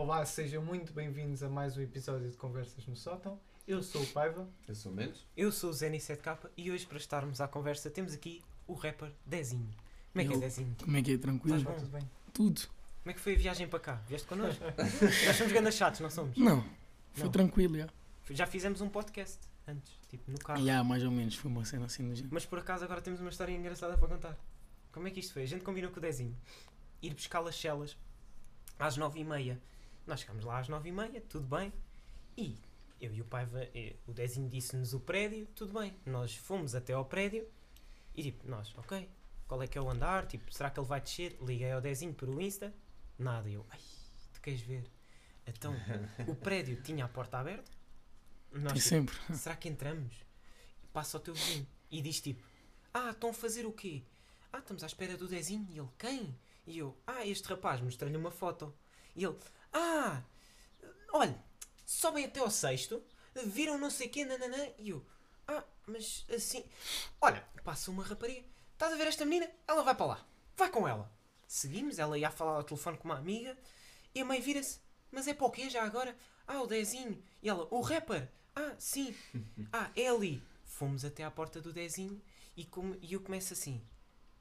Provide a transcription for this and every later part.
Olá, sejam muito bem-vindos a mais um episódio de Conversas no Sótão. Eu sou o Paiva. Eu sou menos. Eu sou o Zeni7K e hoje, para estarmos à conversa, temos aqui o rapper Dezinho. Como é que é, Dezinho? Como é que é? Tranquilo? Estás bom? Tudo bem? Tudo? Como é que foi a viagem para cá? Vieste connosco? Nós somos grandes chatos, não somos? Não, foi Não. tranquilo, já. Já fizemos um podcast antes, tipo no carro. Já, mais ou menos, foi uma cena assim do género. Mas por acaso agora temos uma história engraçada para contar. Como é que isto foi? A gente combinou com o Dezinho ir buscar as celas às nove e meia. Nós chegámos lá às nove e meia, tudo bem. E eu e o pai, o Dezinho disse-nos o prédio, tudo bem. Nós fomos até ao prédio e tipo, nós, ok, qual é que é o andar? Tipo, será que ele vai descer? Liguei ao Dezinho pelo Insta, nada. Eu, ai, tu queres ver? Então, o prédio tinha a porta aberta. Nós, tipo, sempre. será que entramos? Passa o teu vizinho e diz tipo: Ah, estão a fazer o quê? Ah, estamos à espera do Dezinho. E ele: Quem? E eu: Ah, este rapaz, mostrei-lhe uma foto. E ele: Ah, olha, sobem até ao sexto, viram não sei o quê, nananã. E eu: Ah, mas assim. Olha, passa uma rapariga. Estás a ver esta menina? Ela vai para lá. Vai com ela. Seguimos, ela ia a falar ao telefone com uma amiga. E a mãe vira-se: Mas é para o quê já agora? Ah, o Dezinho. E ela: O rapper. Ah, sim. Ah, é ali. Fomos até à porta do Dezinho e, come- e eu começo assim.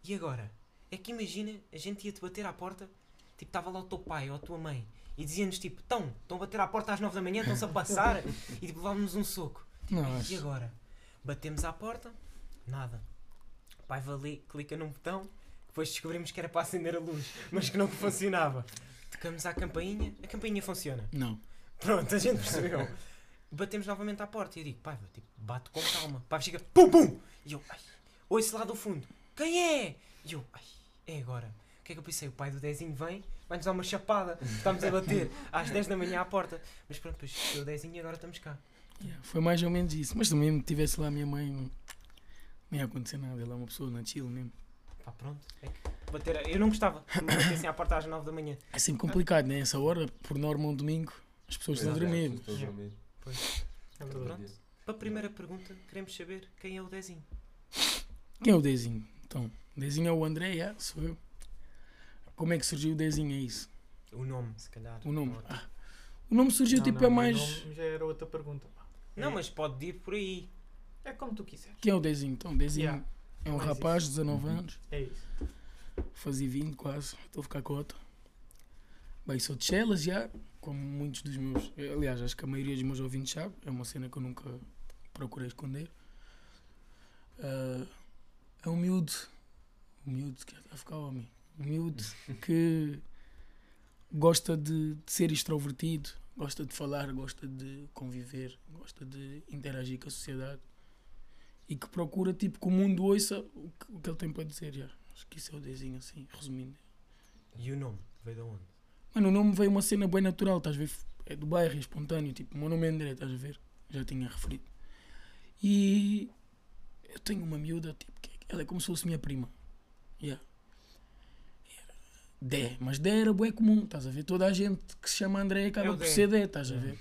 E agora? É que imagina, a gente ia-te bater à porta, tipo, estava lá o teu pai ou a tua mãe e dizia-nos tipo, estão, estão a bater à porta às nove da manhã, estão-se a passar e tipo, levávamos um soco. Não, E agora? Batemos à porta, nada. O pai vai ali, clica num botão, depois descobrimos que era para acender a luz, mas que não funcionava. Tocamos à campainha, a campainha funciona. Não. Pronto, a gente percebeu. Batemos novamente à porta e eu digo, pai, tipo, bate com calma. Pai, chega, pum, pum! E eu, ai, ouço lá do fundo, quem é? E eu, ai, é agora. O que é que eu pensei? O pai do Dezinho vem, vai-nos dar uma chapada. Estamos a bater às 10 da manhã à porta. Mas pronto, depois chegou o Dezinho e agora estamos cá. Yeah, Foi mais ou menos isso. Mas também, se tivesse lá a minha mãe, não, não ia acontecer nada. Ela é uma pessoa na chill mesmo. Pá, pronto. É que bater, eu não gostava que me batessem à porta às 9 da manhã. É sempre complicado, né? Essa hora, por norma, um domingo, as pessoas estão a dormir. Estou a dormir. É verdade. Pronto. Para a primeira pergunta, queremos saber quem é o Dezinho. Quem é o Dezinho? Então, o Dezinho é o André, yeah, sou eu. Como é que surgiu o Dezinho? É isso. O nome, se calhar. O nome. Ah, o nome surgiu Não, tipo não, é mais. nome Já era outra pergunta. Não, mas pode ir por aí. É como tu quiseres. Quem é o Dezinho? Então, Dezinho Yeah. é um rapaz de isso. 19 Uhum. anos. É isso. fazia 20 quase, estou a ficar cota. Bem, sou de Chelas já, como muitos dos meus. Aliás, acho que a maioria dos meus ouvintes sabe, é uma cena que eu nunca procurei esconder. Ah, é um um miúdo que está a ficar homem, um miúdo que gosta de, de ser extrovertido, gosta de falar, gosta de conviver, gosta de interagir com a sociedade e que procura tipo que o mundo ouça o que, o que ele tem para dizer. Já. Acho que isso é o desenho assim, resumindo. E o nome? Veio de onde? Mano, o nome veio uma cena bem natural, estás a ver? É do bairro, é espontâneo. Tipo, o meu nome é André, estás a ver? Já tinha referido. E eu tenho uma miúda, tipo, que ela é como se fosse minha prima. Yeah. Dé, mas Dé era bué comum, estás a ver? Toda a gente que se chama André acaba É por ser Dé, estás a ver?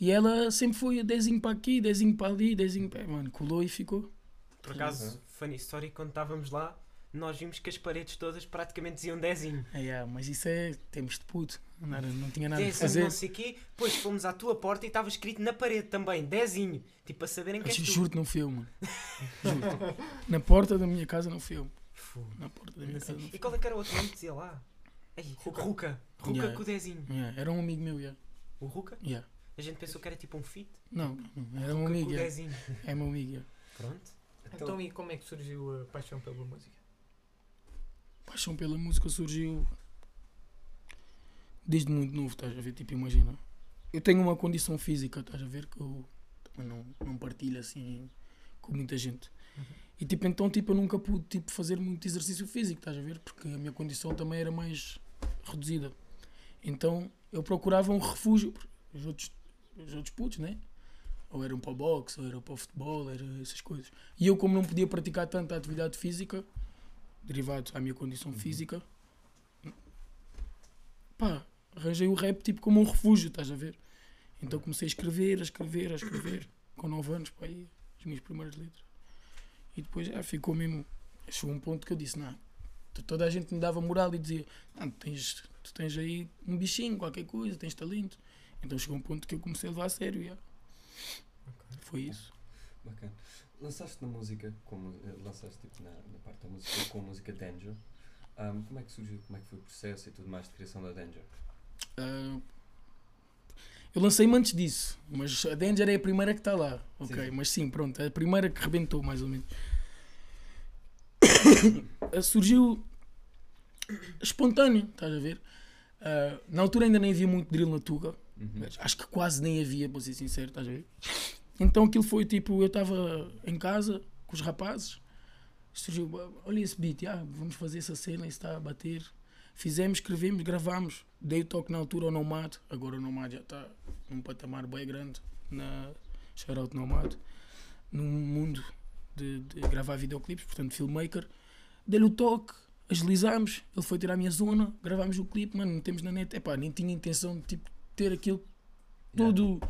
E ela sempre foi dezinho para aqui, dezinho para ali, dezinho para. Mano, colou e ficou. Por acaso, funny story, quando estávamos lá, nós vimos que as paredes todas praticamente diziam dezinho. Ah, yeah, mas isso é. Temos de puto. Não, era- não tinha nada a Dezinho, fazer. não sei quê. Depois fomos à tua porta e estava escrito na parede também, dezinho. Tipo, para saberem que és tu. juro-te, não filme. mano. Juro-te. Na porta da minha casa não filme. Fogo. Na porta da minha casa não E qual é que era o outro nome que dizia lá? Ai, Ruca. Ruca. Ruca Yeah. com o dezinho. Yeah, era um amigo meu, yeah. O Ruca? Yeah. A gente pensou que era tipo um fit. Não, não, era um Ruca amigo. Yeah. É meu amigo. Yeah. Pronto. Então, e como é que surgiu a paixão pela música? Paixão pela música surgiu desde muito novo, estás a ver? Tipo, imagina. Eu tenho uma condição física, estás a ver? Que eu não, não partilho assim com muita gente. E tipo, então tipo, eu nunca pude tipo, fazer muito exercício físico, estás a ver? Porque a minha condição também era mais reduzida. Então eu procurava um refúgio. Os outros, os outros putos, né? Ou eram para o boxe, ou eram para o futebol, era essas coisas. E eu, como não podia praticar tanta atividade física, derivado à minha condição física, pá, arranjei o rap tipo como um refúgio, estás a ver? Então comecei a escrever, a escrever, a escrever, com 9 anos, pá, aí, as minhas primeiras letras. E depois já ficou mesmo. Chegou um ponto que eu disse: não, to- toda a gente me dava moral e dizia: não, tens, tu tens aí um bichinho, qualquer coisa, tens talento. Então chegou um ponto que eu comecei a levar a sério. yeah. Foi isso. Bacana. Lançaste na música, como, eh, lançaste tipo, na, na parte da música com a música Danger. Ahm, como é que surgiu, como é que foi o processo e tudo mais de criação da Danger? Ah, eu lancei-me antes disso, mas a Danger é a primeira que está lá. Ok, Sim. mas sim, pronto, é a primeira que rebentou, mais ou menos. Ah, Surgiu espontâneo, estás a ver? Ah, na altura ainda nem havia muito drill na Tuga, Uhum. acho que quase nem havia, para ser sincero, estás a ver? Então aquilo foi tipo, eu estava em casa com os rapazes, surgiu, olha esse beat, ah, vamos fazer essa cena, isso está a bater. Fizemos, escrevemos, gravamos. Dei o toque na altura ao Nomad. Agora o Nomad já está num patamar bem grande na Shoutout Nomad. Num mundo de, de gravar videoclipes, portanto, filmmaker. Dei-lhe o toque, agilizamos. Ele foi tirar a minha zona, gravámos o clipe, mano, metemos na net. Epá, nem tinha intenção de tipo, ter aquilo todo.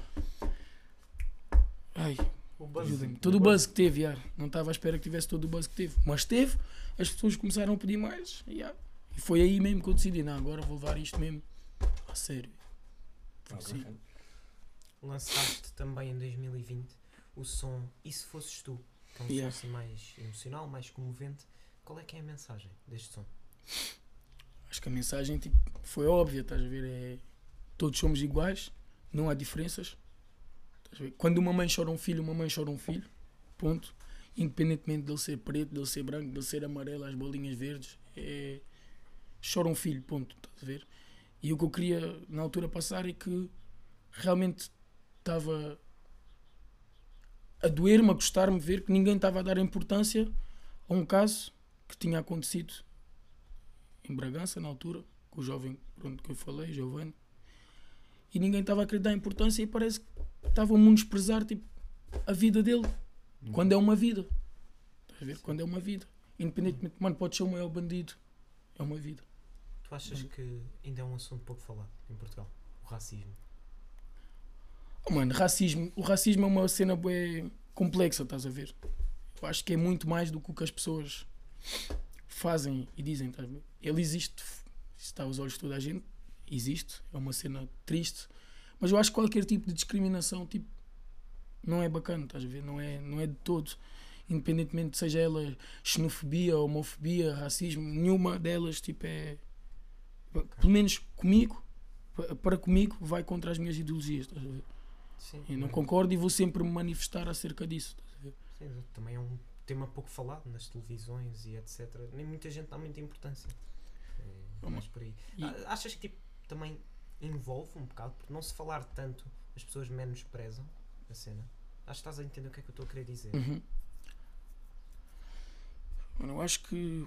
Ai, O buzz. Ajudem-me. Todo o buzz que teve, já. não estava à espera que tivesse todo o buzz que teve, mas teve, as pessoas começaram a pedir mais, já. E foi aí mesmo que eu decidi, não, agora vou levar isto mesmo a sério. Ah, Sim. bacana. Lançaste também em 2020 o som E Se Fosses Tu, que é um Yeah. som assim mais emocional, mais comovente. Qual é que é a mensagem deste som? Acho que a mensagem tipo, foi óbvia, estás a ver? É, todos somos iguais, não há diferenças. Estás a ver? Quando uma mãe chora um filho, uma mãe chora um filho, ponto. Independentemente dele ser preto, dele ser branco, dele ser amarelo, as bolinhas verdes, é, chora um filho, ponto. Estás a ver? E o que eu queria na altura passar é que realmente estava a doer-me, a gostar-me ver que ninguém estava a dar importância a um caso que tinha acontecido em Bragança na altura, com o jovem pronto, que eu falei, Giovanni, e ninguém estava a querer dar importância e parece que estavam a menosprezar tipo, a vida dele, quando é uma vida. Estás a ver? Quando é uma vida. Independentemente, mano, pode ser o maior bandido, é uma vida. Tu achas que ainda é um assunto pouco falado em Portugal? O racismo. Oh, mano, racismo, o racismo é uma cena bem complexa, estás a ver? Eu acho que é muito mais do que o que as pessoas fazem e dizem, estás a ver? Ele existe, está aos olhos de toda a gente, existe, é uma cena triste, mas eu acho que qualquer tipo de discriminação, tipo, não é bacana, estás a ver? Não é, não é de todo. Independentemente seja ela xenofobia, homofobia, racismo, nenhuma delas, tipo, é. Pelo menos comigo, pa- para comigo, vai contra as minhas ideologias, estás a ver? Sim. Eu não concordo e vou sempre me manifestar acerca disso. estás a ver? Sim, também é um tema pouco falado nas televisões e etc. Nem muita gente dá muita importância. É mais por aí. E- Ah, Achas que tipo, também envolve um bocado, porque não se falar tanto, as pessoas menosprezam a cena? Acho que estás a entender o que é que eu estou a querer dizer. Uhum. Mano, eu acho que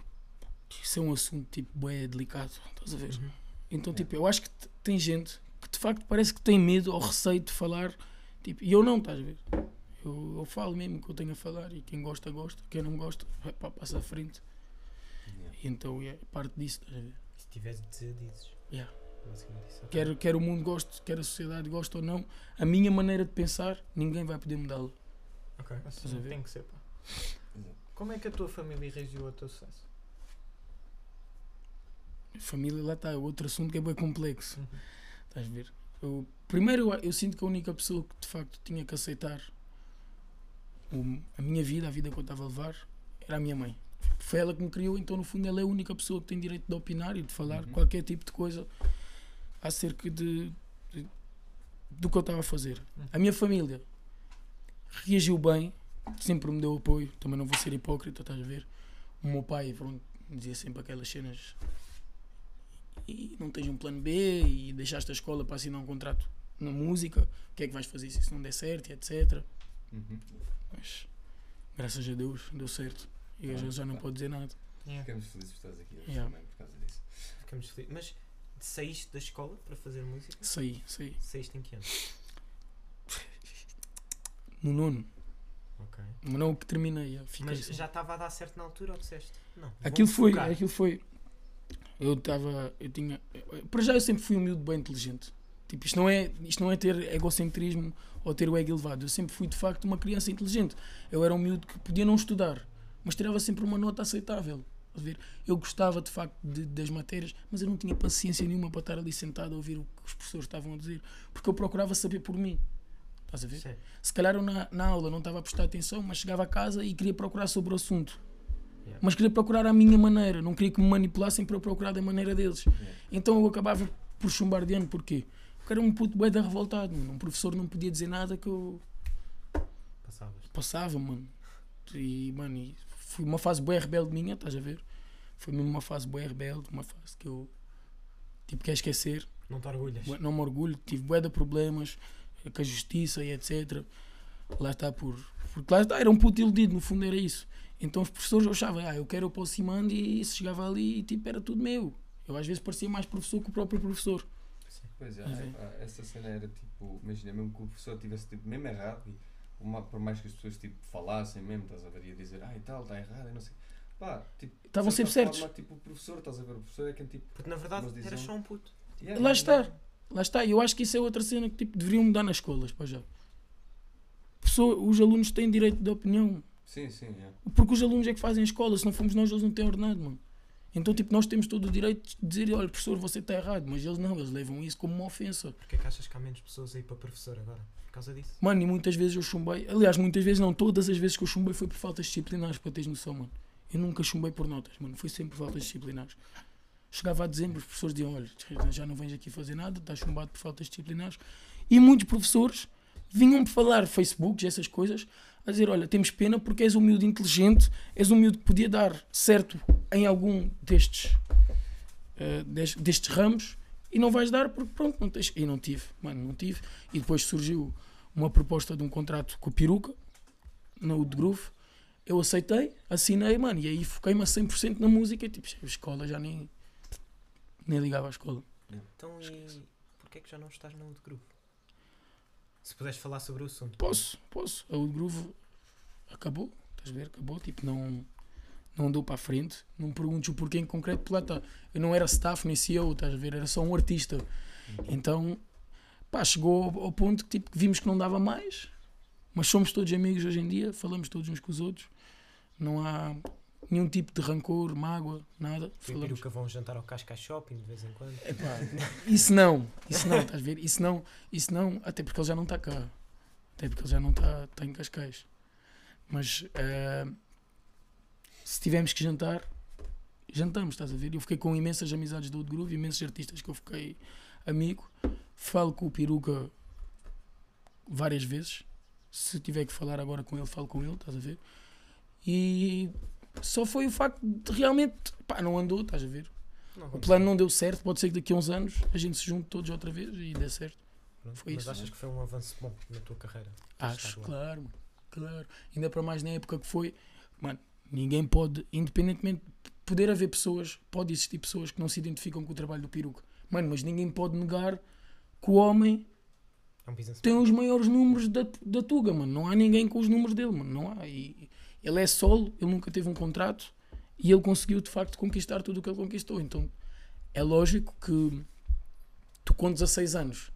isso é um assunto tipo bem delicado, estás a ver? Uhum. Então, Yeah. tipo, eu acho que tem gente que de facto parece que tem medo ou receio de falar, tipo, e eu não, estás a ver? Eu, eu falo mesmo o que eu tenho a falar e quem gosta, gosta, quem não gosta, vai pá, passa à frente. Yeah. E então é parte disso, estás a ver? Se tiveres de dizer, dizes. Yeah. Quer, quer o mundo goste, quer a sociedade goste ou não, a minha maneira de pensar, ninguém vai poder mudá-la. Ok. Assim tem que ser, pá. Como é que a tua família reagiu ao teu sucesso? Família, lá está, é outro assunto que é bem complexo. Uhum. Estás a ver? Eu, primeiro, eu, eu sinto que a única pessoa que de facto tinha que aceitar o- a minha vida, a vida que eu estava a levar, era a minha mãe. Foi ela que me criou, então no fundo ela é a única pessoa que tem direito de opinar e de falar Uhum. qualquer tipo de coisa acerca de, de- do que eu estava a fazer. Uhum. A minha família reagiu bem, sempre me deu apoio, também não vou ser hipócrita, estás a ver? O meu pai pronto, dizia sempre aquelas cenas e não tens um plano B e deixaste a escola para assinar um contrato na música, o que é que vais fazer se isso não der certo e etc. Uhum. Mas graças a Deus deu certo e hoje eu já não pode dizer nada. Yeah. Ficamos felizes por estás aqui hoje Yeah. também por causa disso. Ficamos felizes. Mas saíste da escola para fazer música? Saí, saí. Saíste em que ano? No nono, Ok. mas não que terminei, fiquei Mas assim. já estava a dar certo na altura ou disseste? Não. Aquilo foi, focar. aquilo foi. Eu estava, eu tinha, para já eu sempre fui um miúdo bem inteligente. Tipo, isto não é, isto não é ter egocentrismo ou ter o ego elevado. Eu sempre fui de facto uma criança inteligente. Eu era um miúdo que podia não estudar, mas tirava sempre uma nota aceitável. A ver? Eu gostava de facto de- das matérias, mas eu não tinha paciência nenhuma para estar ali sentado a ouvir o que os professores estavam a dizer, porque eu procurava saber por mim. Estás a ver? Sim. Se calhar eu na, na aula não estava a prestar atenção, mas chegava a casa e queria procurar sobre o assunto. Yeah. Mas queria procurar à minha maneira, não queria que me manipulassem para eu procurar da maneira deles. Yeah. Então eu acabava por chumbar de ano, porquê? Porque era um puto bué da revoltado, mano. um professor não podia dizer nada que eu Passavas. passava, mano. E, mano, e foi uma fase bué rebelde minha, estás a ver? Foi mesmo uma fase bué rebelde, uma fase que eu, tipo, quer esquecer. Não te orgulhas. Não me orgulho, tive bué de problemas eh, com a justiça e etc. Lá está por. Porque lá está, era um puto iludido, no fundo era isso. Então os professores achavam, ah, eu quero eu aproximando e se chegava ali e tipo, era tudo meu. Eu às vezes parecia mais professor que o próprio professor. Pois é, ah, essa cena era tipo, imagina, mesmo que o professor tivesse tipo, mesmo errado, e uma, por mais que as pessoas tipo, falassem mesmo, estás a ver, ia dizer, ah e tal, está errado, e não sei. Pá, tipo, Estavam sempre certos. forma, tipo, o professor, estás a ver, o professor é quem tipo. Porque na verdade Mas dizem- eras só um puto. yeah, Lá está. Lá está. E eu acho que isso é outra cena que tipo, deveriam mudar nas escolas, pá, já. Pessoa- os alunos têm direito de opinião. Sim, sim, yeah. Porque os alunos é que fazem a escola, se não fomos nós, eles não têm ordenado, mano. Então, tipo, nós temos todo o direito de dizer, olha, professor, você está errado, mas eles não, eles levam isso como uma ofensa. Porquê é que achas que há menos pessoas aí para professor agora? Por causa disso? Mano, e muitas vezes eu chumbei, aliás, muitas vezes não, todas as vezes que eu chumbei foi por faltas disciplinares, para teres noção, mano. Eu nunca chumbei por notas, mano, foi sempre por faltas disciplinares. Chegava a dezembro, os professores diziam, olha, já não vens aqui fazer nada, estás chumbado por faltas disciplinares. E muitos professores vinham-me falar Facebook, essas coisas, a dizer, olha, temos pena porque és um miúdo inteligente, és um miúdo que podia dar certo em algum destes, eh, des- destes ramos e não vais dar porque pronto, não tens. E não tive, mano, não tive. E depois surgiu uma proposta de um contrato com o Peruca, no de Groove. Eu aceitei, assinei, mano, e aí foquei-me a 100% na música. E, tipo, a escola já nem, nem ligava à escola. Então e porquê é que já não estás na Wood Group? Se puderes falar sobre o assunto. Posso, posso. A Wood Groove acabou, estás a ver? Acabou, tipo, não, não andou para a frente. Não me perguntes o porquê em concreto, porque lá está. Eu não era staff nem CEO, estás a ver? Era só um artista. Então, pá, chegou ao, ponto que tipo, que vimos que não dava mais, mas somos todos amigos hoje em dia, falamos todos uns com os outros, não há nenhum tipo de rancor, mágoa, nada. Falamos. peruca vão jantar ao Cascais Shopping de vez em quando. Epá, isso não, isso não, estás a ver? Isso não, isso não, até porque ele já não está cá, até porque ele já não está tá em Cascais. Mas eh, se tivermos que jantar, jantamos, estás a ver? Eu fiquei com imensas amizades do Old Groove, imensos artistas que eu fiquei amigo. Falo com o Peruca várias vezes. Se tiver que falar agora com ele, falo com ele, estás a ver? E só foi o facto de realmente, pá, não andou, estás a ver? Não O plano não deu certo, pode ser que daqui a uns anos a gente se junte todos outra vez e dê certo. Pronto, foi Mas isso. achas que foi um avanço bom na tua carreira? Acho, claro, mano, claro. Ainda para mais na época que foi, mano, ninguém pode, independentemente de poder haver pessoas, pode existir pessoas que não se identificam com o trabalho do peruca. Mano, mas ninguém pode negar que o homem É um tem os maiores números da, da Tuga, mano. Não há ninguém com os números dele, mano. Não há. E ele é solo, ele nunca teve um contrato e ele conseguiu de facto conquistar tudo o que ele conquistou. Então é lógico que tu com 16 anos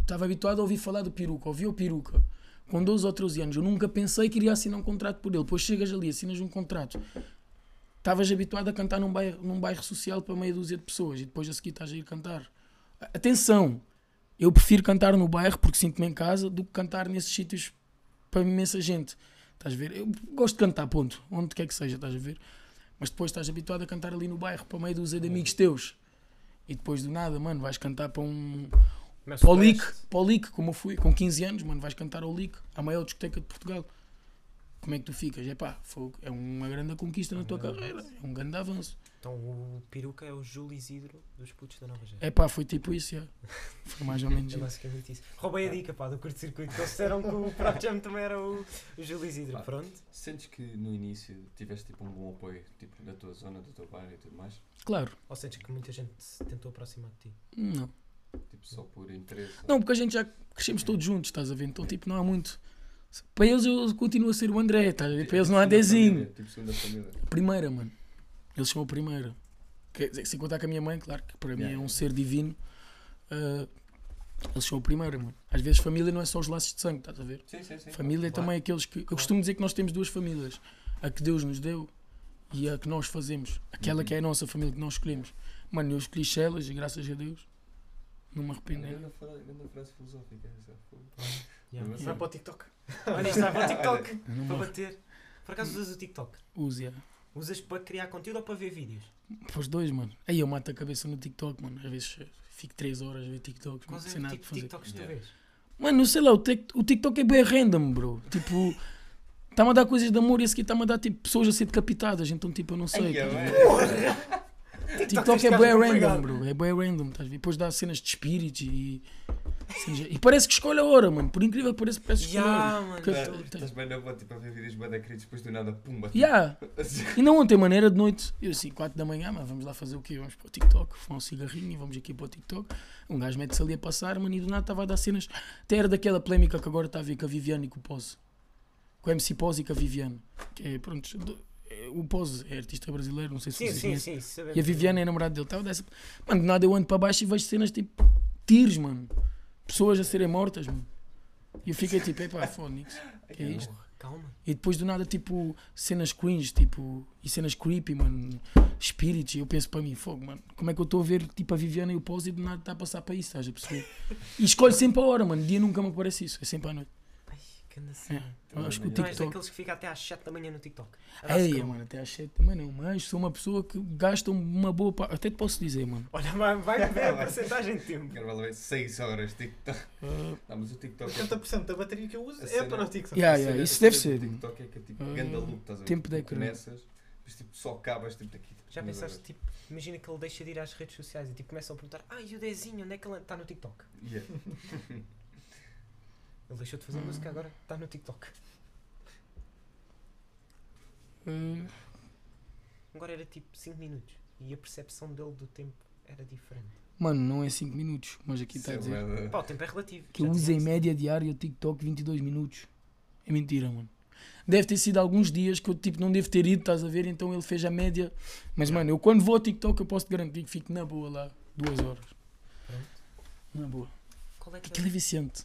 estava habituado a ouvir falar do peruca, ouvia o peruca com 12 ou 13 anos. Eu nunca pensei que iria assinar um contrato por ele. Depois chegas ali, assinas um contrato. Estavas habituado a cantar num bairro, num bairro social para meia dúzia de pessoas e depois a seguir estás a ir cantar. Atenção, eu prefiro cantar no bairro porque sinto-me em casa do que cantar nesses sítios para imensa gente. Estás a ver? Eu gosto de cantar, ponto. Onde quer que seja, estás a ver? Mas depois estás habituado a cantar ali no bairro para meio dúzia de amigos teus. E depois do nada, mano, vais cantar para um. Para o Lick, para o Lick, como eu fui, com 15 anos, mano, vais cantar ao Lick, à maior discoteca de Portugal. Como é que tu ficas? É pá, é uma grande conquista na tua grande carreira, é um grande avanço. Então o peruca é o Júlio Isidro dos putos da Nova Geração. É pá, foi tipo isso, já. Foi mais ou menos É basicamente isso. Roubei a dica pá, do curto-circuito, que eles disseram que o Prop Jam também era o, o Júlio Isidro. Ah. Pronto. Sentes que no início tiveste tipo um bom apoio tipo, da tua zona, do teu bairro e tudo mais? Claro, Ou sentes que muita gente se tentou aproximar de ti? não. Tipo, só por interesse? Não, porque a gente já crescemos todos juntos, estás a ver? Então, tipo, não há muito. Para eles eu continuo a ser o André, estás a ver? Para eles não há Segunda dezinho. família, Tipo, segunda família. Primeira, mano. A primeira. Quer dizer, sem contar com a minha mãe, claro, que para mim Yeah, é um yeah. ser divino. eles são a primeira, mano. Às vezes família não é só os laços de sangue, estás a ver? Sim, sim, sim. Família é Claro. também aqueles que. Eu costumo dizer que nós temos duas famílias. A que Deus nos deu e a que nós fazemos, aquela Uhum. que é a nossa família que nós escolhemos. Mano, eu escolhi Chelas e graças a Deus não me arrependo. Grande frase, filosófica essa. Yeah. Vai para o TikTok. Olha, isto vai para o TikTok. Para bater. Por acaso usas o TikTok? uso, yeah. Usas para criar conteúdo ou para ver vídeos? Para os dois, mano. Aí eu mato a cabeça no TikTok, mano. Às vezes fico 3 horas a ver TikTok, Quais sem é o nada tipo fazer. TikToks que tu Yeah. vês? Mano, não sei lá, o, tic- o TikTok é bem random, bro. Tipo, está-me a dar coisas de amor e esse aqui está-me a dar tipo, pessoas a ser decapitadas, então tipo, eu não sei. Ai, ver? TikTok este é bem é random, bro. É bem random, estás a ver? Depois dá cenas de espíritos e. E parece que escolhe a hora, mano. Por incrível que pareça, parece que escolhe a hora. Mano. Tá- Estás bem na boa, tipo, a ver vídeos bem da queridos, depois do nada, pumba. Yeah. E não ontem, mano, era de noite. Eu assim, 4 da manhã, mas vamos lá fazer o quê? Vamos para o TikTok, fumar um cigarrinho e vamos aqui para o TikTok. Um gajo mete-se ali a passar, mano, e do nada estava a dar cenas. Até era daquela polémica que agora está a ver com a Viviane e com o Pose. Com o MC Pose e com a Viviane. Que é, pronto, é, o Pose é artista brasileiro, não sei se Sim, vocês sim, conhecem. sim. sabemos. E a Viviane é namorada dele. Tava dessa... Mano, do nada eu ando para baixo e vejo cenas tipo tiros, mano. Pessoas a serem mortas, mano. E eu fiquei tipo, epá, fónix. Que é isto? Calma. E depois do nada, tipo, cenas cringe, tipo, e cenas creepy, mano, espíritos. E eu penso para mim, fogo, mano, como é que eu estou a ver, tipo, a Viviana e o Pose e do nada está a passar para isso, estás a perceber? E escolho sempre a hora, mano, dia nunca me aparece isso, é sempre à noite. Ai, que anda assim. Eu acho que o Não Tu és TikTok. daqueles que fica até às 7 da manhã no TikTok. Scroll. mano, até às 7 também não, mas sou uma pessoa que gasta uma boa parte, até te posso dizer, mano. Olha, vai, vai ver a porcentagem de tempo. Quero ver 6 horas TikTok. Uh, Não, mas o TikTok é. 80% da bateria que eu uso A é cena- para o TikTok. Yeah, yeah, isso deve ser, do mano. TikTok é que é tipo Ah, ganda loop, estás a ver? tempo ecrã. começas, depois tipo só acabas tipo daqui. tipo, Já pensaste, tipo, imagina que ele deixa de ir às redes sociais e tipo começa a perguntar: Ah, e o Dezinho, onde é que ele está no TikTok? Yeah. Ele deixou de fazer Hum. música agora, está no TikTok. uh, Agora era tipo 5 minutos e a percepção dele do tempo era diferente. mano, não é 5 minutos, mas aqui está a é dizer. Pá, o tempo é relativo. que eu uso em média diária o TikTok 22 minutos. É mentira, mano. Deve ter sido alguns dias que eu tipo não devo ter ido, estás a ver? Então ele fez a média. Mas mano, eu quando vou ao TikTok eu posso te garantir que fico na boa lá, duas horas. Pronto. Na boa. Qual é que Aquilo é viciante.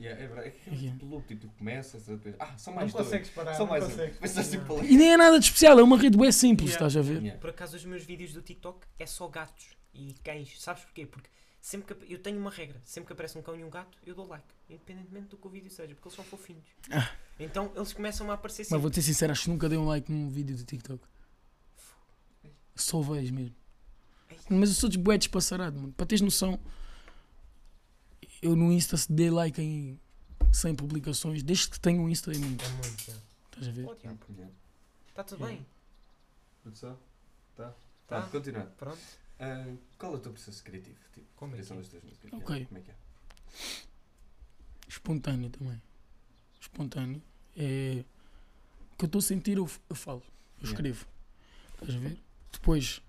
Yeah, é verdade. É que é Yeah. tipo loop, tipo, tu começas, depois, ah, só Não mais dois. consegues parar, Só não mais consegues. Tipo. E nem é nada de especial, é uma rede bem simples, Yeah. estás a ver? Yeah. Por acaso os meus vídeos do TikTok é só gatos e cães. Sabes porquê? Porque sempre que eu tenho uma regra, sempre que aparece um cão e um gato, eu dou like, independentemente do que o vídeo seja, porque eles são fofinhos. Ah. Então eles começam a aparecer Mas sempre. vou-te ser sincero, acho que nunca dei um like num vídeo do TikTok. Só vejo mesmo. Mas eu sou de bué despassarado, mano. Para teres noção, eu no Insta se dei like em 100 publicações, desde que tenho um Insta é muito. É muito, já. Estás a ver? Tiago, Yeah. Está tudo Yeah. bem? Produção? Tá? Tá. Tá, continuar. Pronto. Ah, qual é o teu processo criativo? Tipo, Como é que é? das tuas músicas? Ok. Como é que é? Espontâneo também. Espontâneo. É. O que eu estou a sentir, eu, eu falo. Eu Yeah. escrevo. Estás a ver? Depois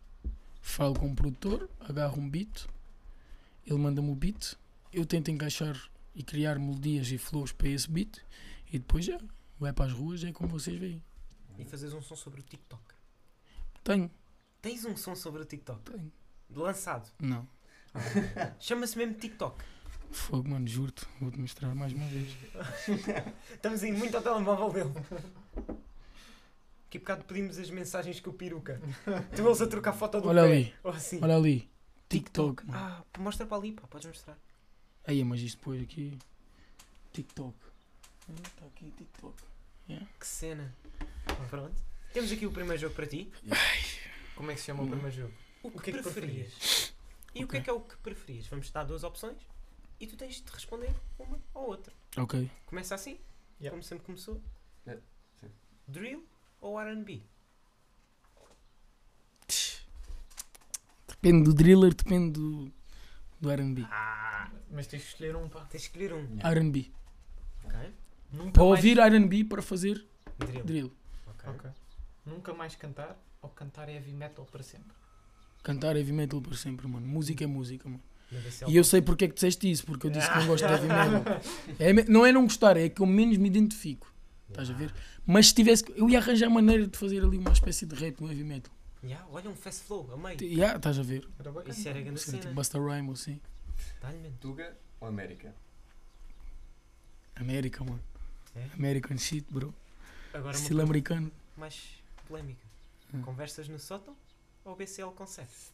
falo com o produtor, agarro um beat, ele manda-me o beat, eu tento encaixar e criar melodias e flows para esse beat e depois já vai para as ruas, é como vocês veem. E fazes um som sobre o TikTok. Tenho, Tens um som sobre o TikTok? tenho. Lançado. Não. Chama-se mesmo TikTok. Fogo, mano, juro-te. Vou-te mostrar mais uma vez. Estamos indo muito ao telemóvel dele. Que bocado pedimos as mensagens com o peruca. Tu eles a trocar foto do Olha pé. ali. Assim. Olha ali. TikTok, mano. Ah, mostra para ali, pá. Podes mostrar. Aí, mas isto depois aqui. TikTok. Está aqui TikTok. Que cena. Pronto. Temos aqui o primeiro jogo para ti. Como é que se chama o Não. primeiro jogo? O que, O que é que preferias? E o que é que é o que preferias? Vamos dar duas opções e tu tens de responder uma ou outra. Ok. Começa assim, Yeah. como sempre começou. Sim. Drill ou R&B? Depende do driller, depende do, do RB. Ah, Mas tens de escolher um, pá. tens de escolher um. Yeah. RB. Ok. Nunca Para mais- ouvir RB para fazer Drill. drill. Ok. Ok. Nunca mais cantar ou cantar heavy metal para sempre. Cantar heavy metal por sempre, mano. Música é música, mano. Mas esse é E eu sei porque é que disseste isso, porque eu disse que não gosto de heavy metal. É me- não é não gostar, é que eu menos me identifico. Estás a ver? Mas se tivesse. que- Eu ia arranjar maneira de fazer ali uma espécie de rap no heavy metal. Yeah, olha um fast flow, amei. Yeah, estás a ver? Era bacana. Isso era grande Cena cena. tipo Busta Rhyme ou assim. Dá-lhe mesmo. Tuga ou América? América, mano. É? American shit, bro. Agora uma Estilo americano. mais polémica. Hum. Conversas no sótão ou BCL Concept?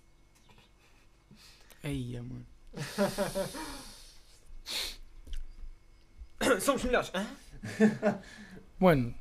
Aí, mano. Somos melhores. Hã? Mano,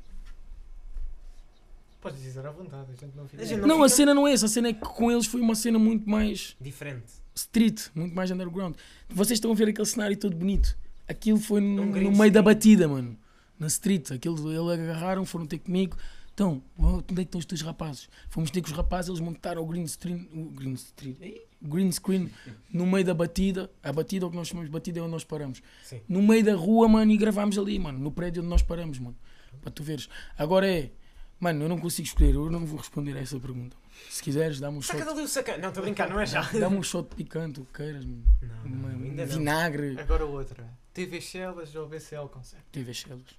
Podes dizer à vontade, a gente não fica. A gente Não não, a fica- cena não é essa. A cena é que com eles foi uma cena muito mais Diferente. street, muito mais underground. Vocês estão a ver aquele cenário todo bonito. Aquilo foi no, Um no meio da batida, mano. Na street. Aquilo, eles agarraram, foram ter comigo. Então, onde é que estão os teus rapazes? Fomos ter com os rapazes, eles montaram o green screen, o green, street, green screen no meio da batida. A batida, o que nós chamamos de batida, é onde nós paramos. Sim. No meio da rua, mano, e gravámos ali, mano. No prédio onde nós paramos, mano. Para tu veres. Agora é, mano, eu não consigo escolher, eu não vou responder a essa pergunta. Se quiseres, dá-me um shot. Saca dali o sacana. Não, estou a brincar, não é já. Dá-me um shot picante, o que queiras, mano. Não, Uma- não, ainda não. vinagre. Agora outra. TV Shellas ou BCL Concept? TV Shellas.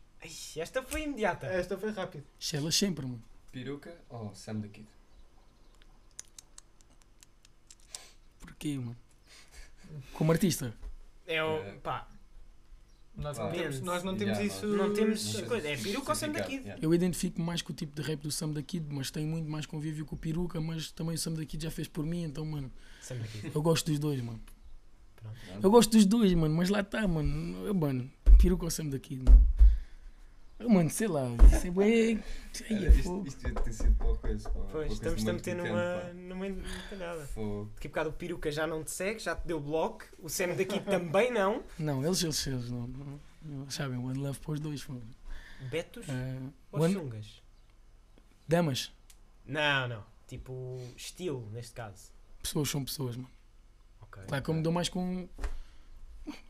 Esta foi imediata. Esta foi rápida. Shellas sempre, mano. Peruca ou Sam the Kid? Porquê, mano? Como artista. É o. É. pá, Nós não temos, nós não temos Yeah, isso. não temos Não escolha. É peruca ou Sam da Kid? Yeah. Eu identifico mais com o tipo de rap do Sam da Kid, mas tenho muito mais convívio com o Peruca, mas também o Sam da Kid já fez por mim, então, mano, Sam da Kid. eu gosto dos dois, mano. Pronto. Eu gosto dos dois, mano, mas lá está, mano. Eu, mano, Peruca ou Sam da Kid, mano. Eu, mano, sei lá, isso é Era, é Isto, devia ter sido para a coisa. a Pois, coisa estamos-te a meter numa, numa entalhada. Fogo. Daqui a bocado o peruca já não te segue, já te deu bloco. O Sam daqui também não. Não, eles, eles, eles não, não, não sabem, One Love para os dois, fogo. Betos Ah, ou One- chungas? Damas, Não, não. Tipo, estilo, neste caso. pessoas são pessoas, mano. Ok. Claro que eu me dou mais com.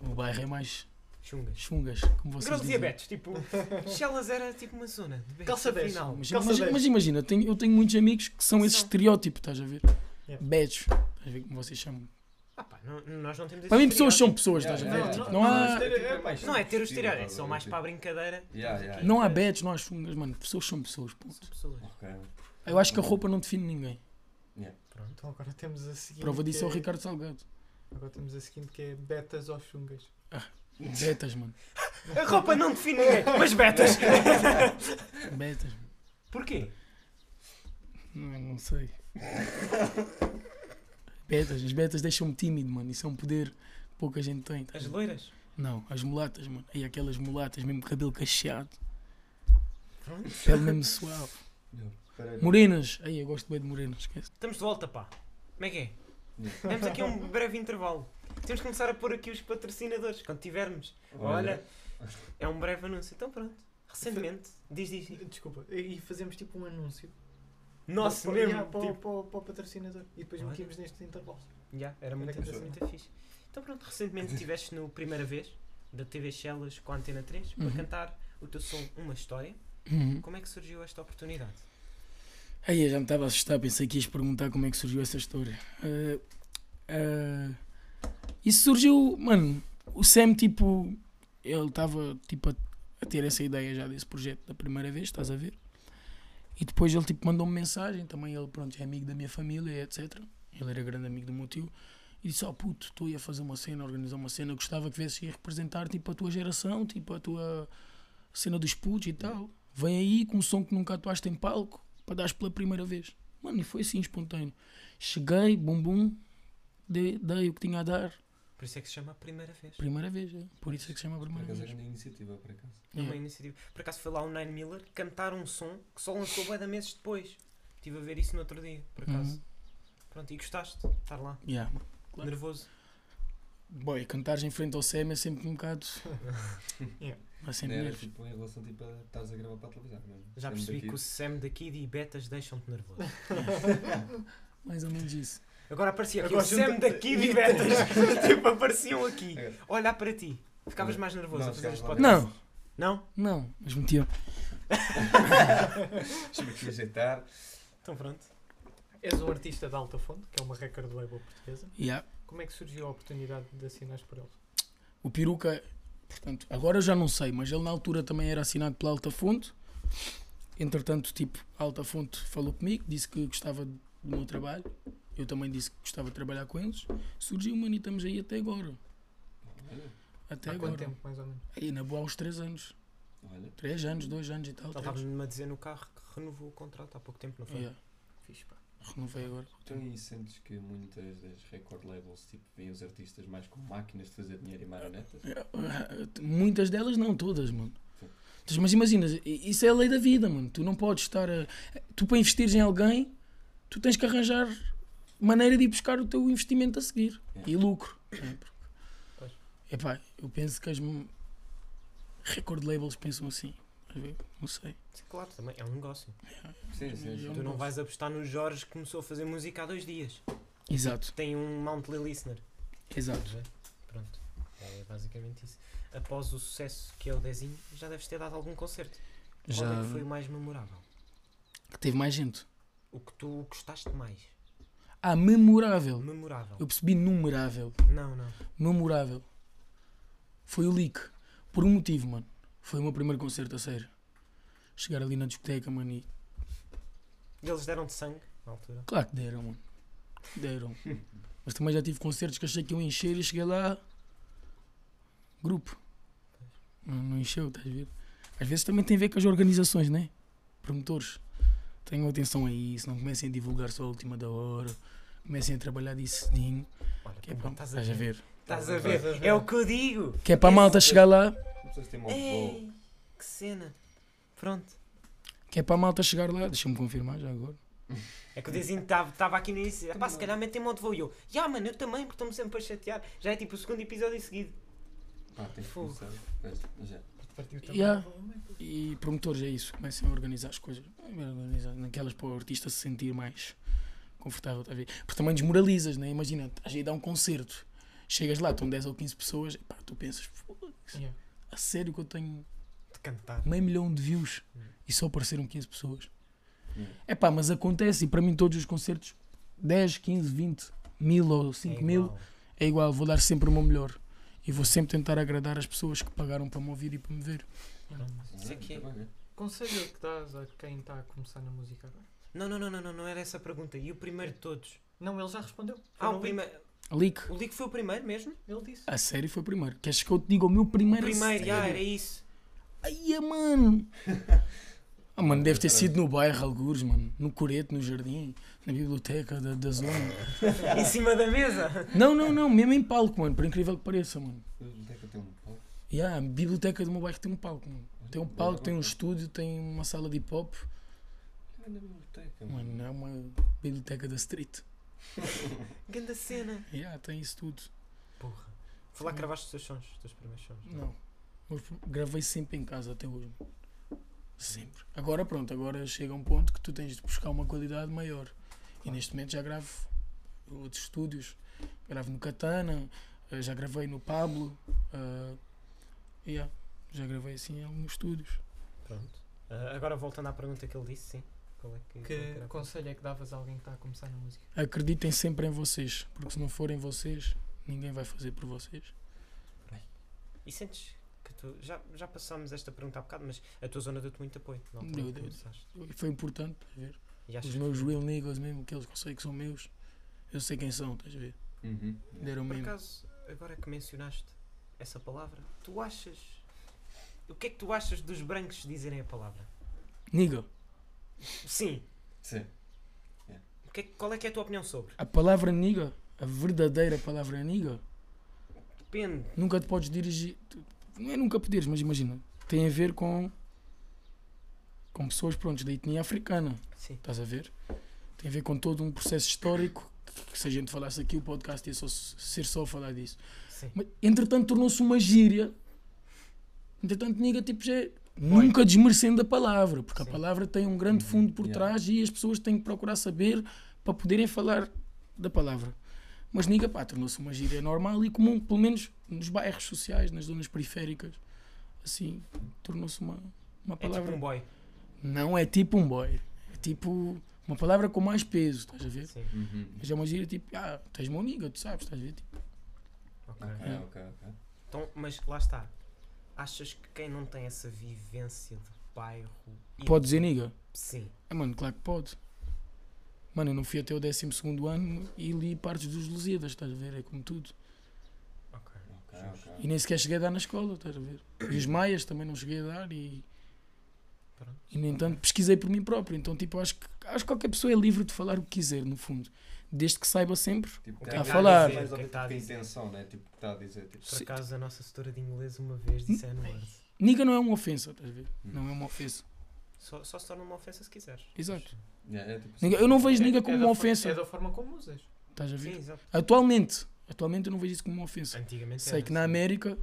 O bairro é mais Chungas. chungas, como vocês Grãos dizem. diabetes, tipo, Chelas era tipo uma zona de betos, Calça dez. afinal. Mas, Calça mas- 10. mas imagina, tenho- eu tenho muitos amigos que são esse São. estereótipo, estás a ver? Yeah. Estás a ver como vocês chamam. Ah pá, não- nós não temos esse Para mim, pessoas são pessoas, estás a ver? yeah. Tipo, Não, não, não, há, isto é- é Não é ter o estereótipo, é só mais ver? para a brincadeira. Yeah, yeah. não há badges, não há chungas, mano. Pessoas são pessoas, ponto. São pessoas. Ok. Eu acho que a roupa não define ninguém. Pronto. Então agora temos a seguinte. Prova disso é o é- Ricardo Salgado. Agora temos a seguinte que é betas ou chungas. Betas, mano. A roupa não define ninguém, mas betas. Betas, mano. Porquê? Não, não sei. Betas, as betas deixam-me tímido, mano. Isso é um poder que pouca gente tem. tá As loiras? Não, as mulatas, mano. E aquelas mulatas, mesmo cabelo cacheado, Pronto. pele mesmo suave. Morenas, aí eu gosto bem de morenas, esquece. Estamos de volta, pá. Como é que é? Demos aqui um breve intervalo. Temos que começar a pôr aqui os patrocinadores quando tivermos. Olha, é um breve anúncio. Então pronto. Recentemente, diz, diz, diz. Desculpa. E fazemos tipo um anúncio. Nossa, para, mesmo. yeah, para, o- tipo, para, o- para o patrocinador. E depois Olha. metemos neste intervalo. Já, era muito, Era que muito, interessante. fixe. Então pronto, recentemente estiveste no primeira vez da TV Shellas com a Antena 3 para Uhum. cantar o teu som Uma História. Uhum. Como é que surgiu esta oportunidade? Aí eu já me estava a assustar, pensei que ias perguntar como é que surgiu essa história. Ah, ah, isso surgiu, mano, o Sam tipo, ele estava tipo a, a ter essa ideia já desse projeto da primeira vez, estás a ver? E depois ele tipo mandou-me mensagem, também ele pronto, é amigo da minha família, etc. Ele era grande amigo do meu tio. E disse, oh puto, tu ia fazer uma cena, organizar uma cena, gostava que viesse representar tipo a tua geração, tipo a tua cena dos putos e tal. Vem aí com um som que nunca atuaste em palco para dares pela primeira vez. Mano, e foi assim espontâneo. Cheguei, bum bum, dei, dei o que tinha a dar. Por isso é que se chama a primeira vez. Primeira vez, é. por isso é que se chama a Por primeira acaso é vez. grande iniciativa, por acaso. É uma Yeah. iniciativa. Por acaso foi lá o Nine Miller cantar um som que só lançou bué de meses depois. Estive a ver isso no outro dia, por acaso. Uhum. Pronto, e gostaste de estar lá? Yeah. Claro. Nervoso? Boy, cantares em frente ao Sam é sempre um bocado. Yeah. Vai sempre Era nervos. tipo em relação tipo, a estás a gravar para a televisão mesmo. Já percebi daqui. que o Sam da Kid e Betas deixam-te nervoso. Mais ou menos isso. Agora aparecia aqui Agora o Sam da Kid e Betas. tipo, apareciam aqui. A Olhar para ti. Ficavas mais nervoso Não, a fazer este podcast? Não, Não? não, mas metia. Deixa-me aqui ajeitar. Então pronto. És um artista de alta fonte, que é uma record label portuguesa. Yeah. Como é que surgiu a oportunidade de assinares por eles? O peruca, portanto, agora eu já não sei, mas ele na altura também era assinado pela Alta Fonte. Entretanto, tipo, a Alta Fonte falou comigo, disse que gostava do meu trabalho. Eu também disse que gostava de trabalhar com eles. Surgiu, mano, e estamos aí até agora. Olha, Até Há agora. quanto tempo, mais ou menos? Aí na boa, há uns 3 anos. olha. 3 anos, 2 anos e tal. Ele três. estava-me a dizer no carro que renovou o contrato há pouco tempo, não foi? Yeah. Fixe, pá. Renovei agora. Tu nem sentes que muitas das record labels tipo, veem os artistas mais como máquinas de fazer dinheiro e marionetas? Muitas delas não, todas, mano. Sim. Mas- Mas imagina, isso é a lei da vida, mano. Tu não podes estar a. Tu para investires em alguém, tu tens que arranjar maneira de ir buscar o teu investimento a seguir. Yeah. E lucro. né? Porque- Pois. Epá, eu penso que as record labels pensam assim. Não sei. Sim, Claro, também é um negócio. Sim, sim, sim. Eu Tu não vais apostar no Jorge que começou a fazer música há dois dias. Exato, Tem um monthly listener. exato. Pronto. É basicamente isso. Após o sucesso que é o Dezinho, já deves ter dado algum concerto. Qual Já é que foi o mais memorável? que teve mais gente. O que tu gostaste mais? Ah, memorável. Memorável. Eu percebi numerável. Não, não. memorável foi o leak. Por um motivo, mano. Foi o meu primeiro concerto a sério. Chegar ali na discoteca, mano, e Eles deram-te sangue na altura. claro que deram, mano. Deram. Mas também já tive concertos que achei que iam encher e cheguei lá. Grupo. Não, não encheu, estás a ver? Às vezes também tem a ver com as organizações, né? Promotores. Tenham atenção a isso, não comecem a divulgar só a última da hora. Comecem a trabalhar disso. Olha, Que é pá, para, estás estás a ver? Estás a Estás ver? a ver. É o que eu digo. Que é para a malta chegar lá. Ei, que cena. Pronto. Que é para a malta chegar lá. Deixa-me confirmar já agora. É que o Dezinho estava aqui no início. Pá, se calhar metem monte de voo. E eu, já, mano, eu também, porque estamos sempre a chatear. Já é tipo o segundo episódio seguido. Pá, tem Fogo. já. Yeah. E promotores é isso, comecem a organizar as coisas, naquelas para o artista se sentir mais confortável, tá a ver? Porque também desmoralizas, né? Imagina, estás a ir dar um concerto, chegas lá, estão 10 ou 15 pessoas, e pá, tu pensas, "Foda-se, Yeah. a sério que eu tenho De cantar. meio milhão de views Hum. e só apareceram 15 pessoas. É pá, mas acontece e para mim todos os concertos, 10, 15, 20, mil ou 5 É mil, é igual, vou dar sempre o meu melhor. E vou sempre tentar agradar as pessoas que pagaram para me ouvir e para me ver. Isso aqui é- Conselho que dás a quem está a começar na música agora? Não, não, não, não, não, não era essa a pergunta. E o primeiro de todos? Não, ele já respondeu. Foi Ah, o primeiro. Leak, O Lick foi o primeiro mesmo? Ele disse. a série foi o primeiro. Queres que eu te diga o meu O primeiro? a primeiro, já, sério? era isso. Ai, mano! Ah, mano, deve ter sido no bairro, algures, mano. No coreto, no jardim, na biblioteca da, da zona. em cima da mesa. Não, não, não, mesmo em palco, mano. Por incrível que pareça, mano. A biblioteca tem um palco. Yeah, a biblioteca do meu bairro tem um palco, mano. Tem um palco, tem um estúdio, tem uma sala de hip hop. É na biblioteca, mano. É uma biblioteca da street. Grande cena. Yeah, tem isso tudo. Porra. Foi lá que gravaste os teus sons, os teus primeiros sons. Não. Mas gravei sempre em casa até hoje. Sempre. Agora pronto, agora chega um ponto que tu tens de buscar uma qualidade maior. E neste momento já gravo outros estúdios. Gravo no Katana, eh, já gravei no Pablo. eh, yeah, já gravei assim em alguns estúdios. Pronto. Ah, agora voltando à pergunta que ele disse, sim. Qual é que, é que a conselho é que davas a alguém que está a começar na música? Acreditem sempre em vocês, porque se não forem vocês, ninguém vai fazer por vocês. E sentes que tu. Já, já passámos esta pergunta há bocado, mas a tua zona deu-te muito apoio. Altura Deu. E foi importante, estás a ver? E Os que- meus real niggas mesmo, aqueles que eu sei que são meus, eu sei quem são, estás a ver? Uhum. Deram Por mesmo. acaso, agora que mencionaste essa palavra, tu achas. O que é que tu achas dos brancos dizerem a palavra? Nigga, Sim. Sim. O que é que- qual é que é a tua opinião sobre? a palavra nigga, a verdadeira palavra nigga, Depende. nunca te podes dirigir. Não é nunca poderes, mas imagina, tem a ver com. com pessoas, prontos, da etnia africana, Sim. estás a ver? Tem a ver com todo um processo histórico que, que se a gente falasse aqui, o podcast ia só, ser só a falar disso. Sim. Mas, entretanto, tornou-se uma gíria. Entretanto, nigga, tipo, já é- Nunca desmerecendo a palavra, porque Sim. a palavra tem um grande fundo por yeah. trás e as pessoas têm que procurar saber para poderem falar da palavra. Mas niga, pá, tornou-se uma gíria normal e comum, pelo menos nos bairros sociais, nas zonas periféricas. Assim, tornou-se uma, uma É palavra. tipo um boy. Não é tipo um boy, é tipo uma palavra com mais peso, estás a ver? Sim. Uhum. Mas é uma gíria tipo, ah, tens uma niga, tu sabes, estás a ver? Tipo, Ok. Ok, É. ok, ok. Então, mas lá está. Achas que quem não tem essa vivência de bairro. pode dizer niga? Sim. É, mano, claro que pode. Mano, eu não fui até o 12 ano e li partes dos Lusíadas, estás a ver? É como tudo. Ok. Ok, ok. E nem sequer cheguei a dar na escola, estás a ver? E os Maias também não cheguei a dar e. Pronto. E, no entanto, pesquisei por mim próprio. Então, tipo, acho que, acho que qualquer pessoa é livre de falar o que quiser, no fundo. Desde que saiba sempre. Tipo, O que é está a falar? Ou que é menos está a dizer? intenção, né? Tipo, o que está a dizer. Tipo, Por Sim. acaso a nossa setora de inglês uma vez disse N-word. Niga não é uma ofensa, estás a ver? Hum. Não é uma ofensa. Só, só se torna uma ofensa se quiseres. Exato. yeah, é, tipo, Niga- eu não vejo É- niga é como da uma ofensa. É da forma como usas. Estás a Sim, ver? exato. Atualmente, atualmente eu não vejo isso como uma ofensa. Antigamente Sei era, que na sim. América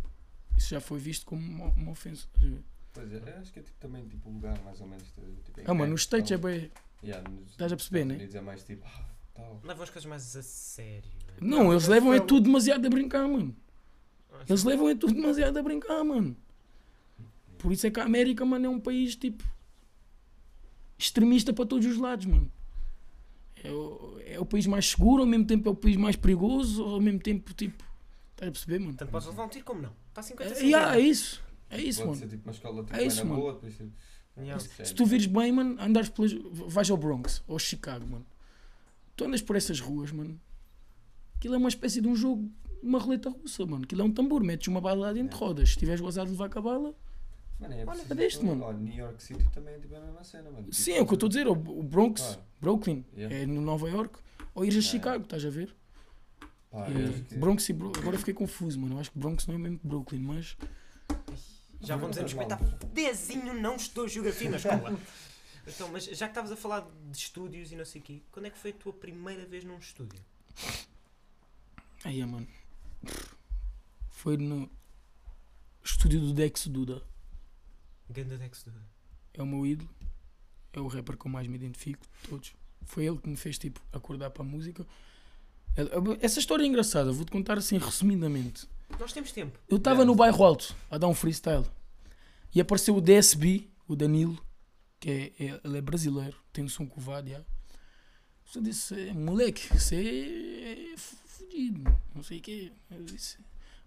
isso já foi visto como uma, uma ofensa. estás a ver? Pois é, eu acho que é tipo, também tipo, lugar mais ou menos. Tipo, Ah, mano, que- nos States é bem. Yeah, nos Estás a perceber, né? Unidos é mais tipo, ah, tal. Levam as coisas mais a sério. né? Não, eles mas levam é tudo demasiado a brincar, mano. Ah, Eles levam é tudo demasiado a brincar, mano. Por isso é que a América, mano, é um país tipo extremista para todos os lados, mano. É o, é o país mais seguro, ao mesmo tempo é o país mais perigoso, ao mesmo tempo, tipo. Estás a perceber, mano? Tanto podes levar um tiro como não. Está 50 É, 50. yeah, é isso. É isso, Pode mano. ser tipo uma escola tipo, É isso, mano. boa, depois tipo. Yeah. É- Se tu vires bem, mano, andares pelas. Vais ao Bronx ou Chicago, mano. Tu andas por essas ruas, mano. Aquilo é uma espécie de um jogo, uma roleta russa, mano. Aquilo é um tambor, metes uma bala lá dentro, É. rodas. Se tiveres gozado de levar com a bala. Mano, é Olha, preciso- cadê este, mano? New York City também é tipo a mesma cena, mano. Tipo, Sim, é o que eu estou a dizer. O, Bronx, Claro. Brooklyn, Yeah. é no Nova York. Ou ires a É. Chicago, estás a ver? Pá, É, Bronx e Bro... Agora fiquei confuso, mano. Eu acho que Bronx não é mesmo Brooklyn, mas. Já vamos Não, nos não. Dezinho não estou geografia na escola. então, mas já que estavas a falar de estúdios e não sei o quê, quando é que foi a tua primeira vez num estúdio? Aí, mano. Foi no estúdio do Dex Duda. Ganda Dex Duda. É o meu ídolo. É o rapper que eu mais me identifico de todos. Foi ele que me fez, tipo, acordar para a música. Essa história é engraçada. Vou-te contar assim, resumidamente. Nós temos tempo. Eu estava no bairro alto a dar um freestyle e apareceu o DSB, o Danilo, que é, é- ele é brasileiro, tem som covado, já. Só disse, "Eh, moleque, você é f- fudido, não sei o quê. Eu disse,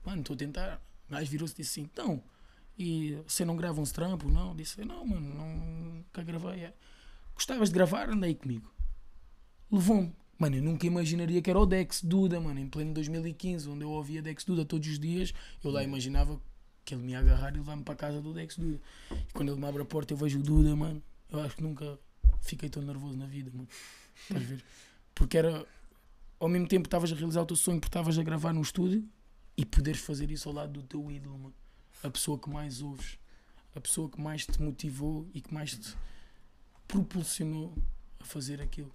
mano, estou a tentar. O gajo virou-se e disse assim, então, e você não grava uns trampos? Não, Eu disse, não, mano, não quero gravar. é. Gostavas de gravar? Anda aí comigo. Levou-me. Mano, eu nunca imaginaria que era o Dex Duda, mano, em pleno 2015, onde eu ouvia Dex Duda todos os dias. Eu lá imaginava que ele me ia agarrar e levar-me para a casa do Dex Duda. E quando ele me abre a porta, eu vejo o Duda, mano. Eu acho que nunca fiquei tão nervoso na vida, mano. Estás a ver? Porque era. Ao mesmo tempo, estavas a realizar o teu sonho porque estavas a gravar num estúdio e poderes fazer isso ao lado do teu ídolo, mano. A pessoa que mais ouves, a pessoa que mais te motivou e que mais te propulsionou a fazer aquilo.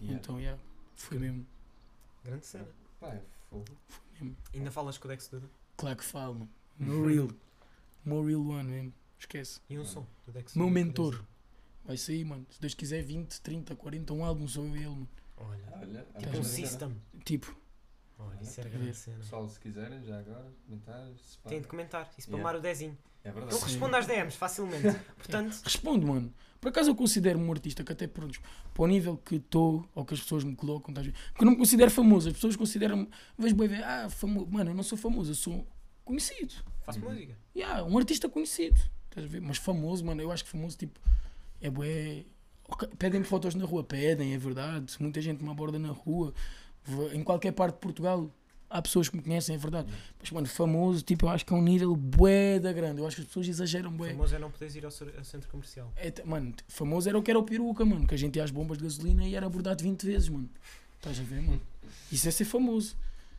Yeah. Então, yeah, foi mesmo. Grande cena. Pá, é fogo. mesmo. Ainda falas com o Dex Duda? Claro que falo, mano. No real. No real one mesmo. Esquece. E um som Dex Meu mentor. Vai sair, mano. Se Deus quiser, 20, 30, 40, um álbum sou eu e ele, mano. Olha. Olha, Tipo Tipo um system. Tipo, Olha, isso era Olha. grande cena. Pessoal, se quiserem, já agora, pá. Tem de comentar e spamar Yeah. o dezinho. É verdade. Eu Sim. respondo às DMs facilmente. Portanto, respondo, mano. Por acaso eu considero-me um artista que até pronto, para o nível que estou, ou que as pessoas me colocam, estás eu não me considero famoso. As pessoas consideram-me, vejo bem ah, famoso. Mano, eu não sou famoso, eu sou conhecido. faço Uhum. música. Yeah, um artista conhecido. Estás a ver? Mas famoso, mano, eu acho que famoso, tipo, é bué. Pedem-me fotos na rua, pedem, é verdade. Muita gente me aborda na rua. Em qualquer parte de Portugal há pessoas que me conhecem, é verdade. Mas, mano, famoso, tipo, eu acho que é um nível bué da grande. Eu acho que as pessoas exageram bué. famoso é não poderes ir ao, ao centro comercial. É, mano, famoso era o que era o peruca, mano. Que a gente ia às bombas de gasolina e era abordado 20 vezes, mano. Estás a ver, mano? Isso é ser famoso.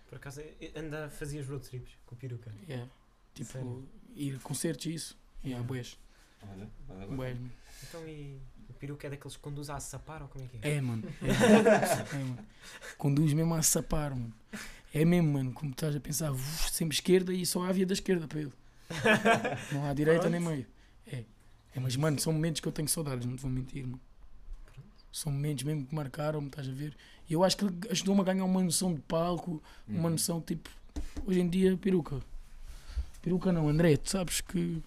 Por acaso, eh, anda, fazias road trips com o peruca. Yeah. Tipo, Sério? ir a concertos e isso. Yeah, Yeah. bués. Olha, nada bem. Bués, mano. Então, e o peruca é daqueles que conduz a sapar ou como é que é? É, mano. É, É, mano. Conduz mesmo a sapar, mano. É mesmo, mano. Como estás a pensar, uf, sempre esquerda e só há a via da esquerda para ele. Não há direita nem meio. É. é. Mas, mano, são momentos que eu tenho saudades, não te vou mentir, mano. São momentos mesmo que marcaram-me, estás a ver? E eu acho que ajudou-me a ganhar uma noção de palco, uma Uhum. noção tipo. Hoje em dia, peruca. Peruca não, André, tu sabes que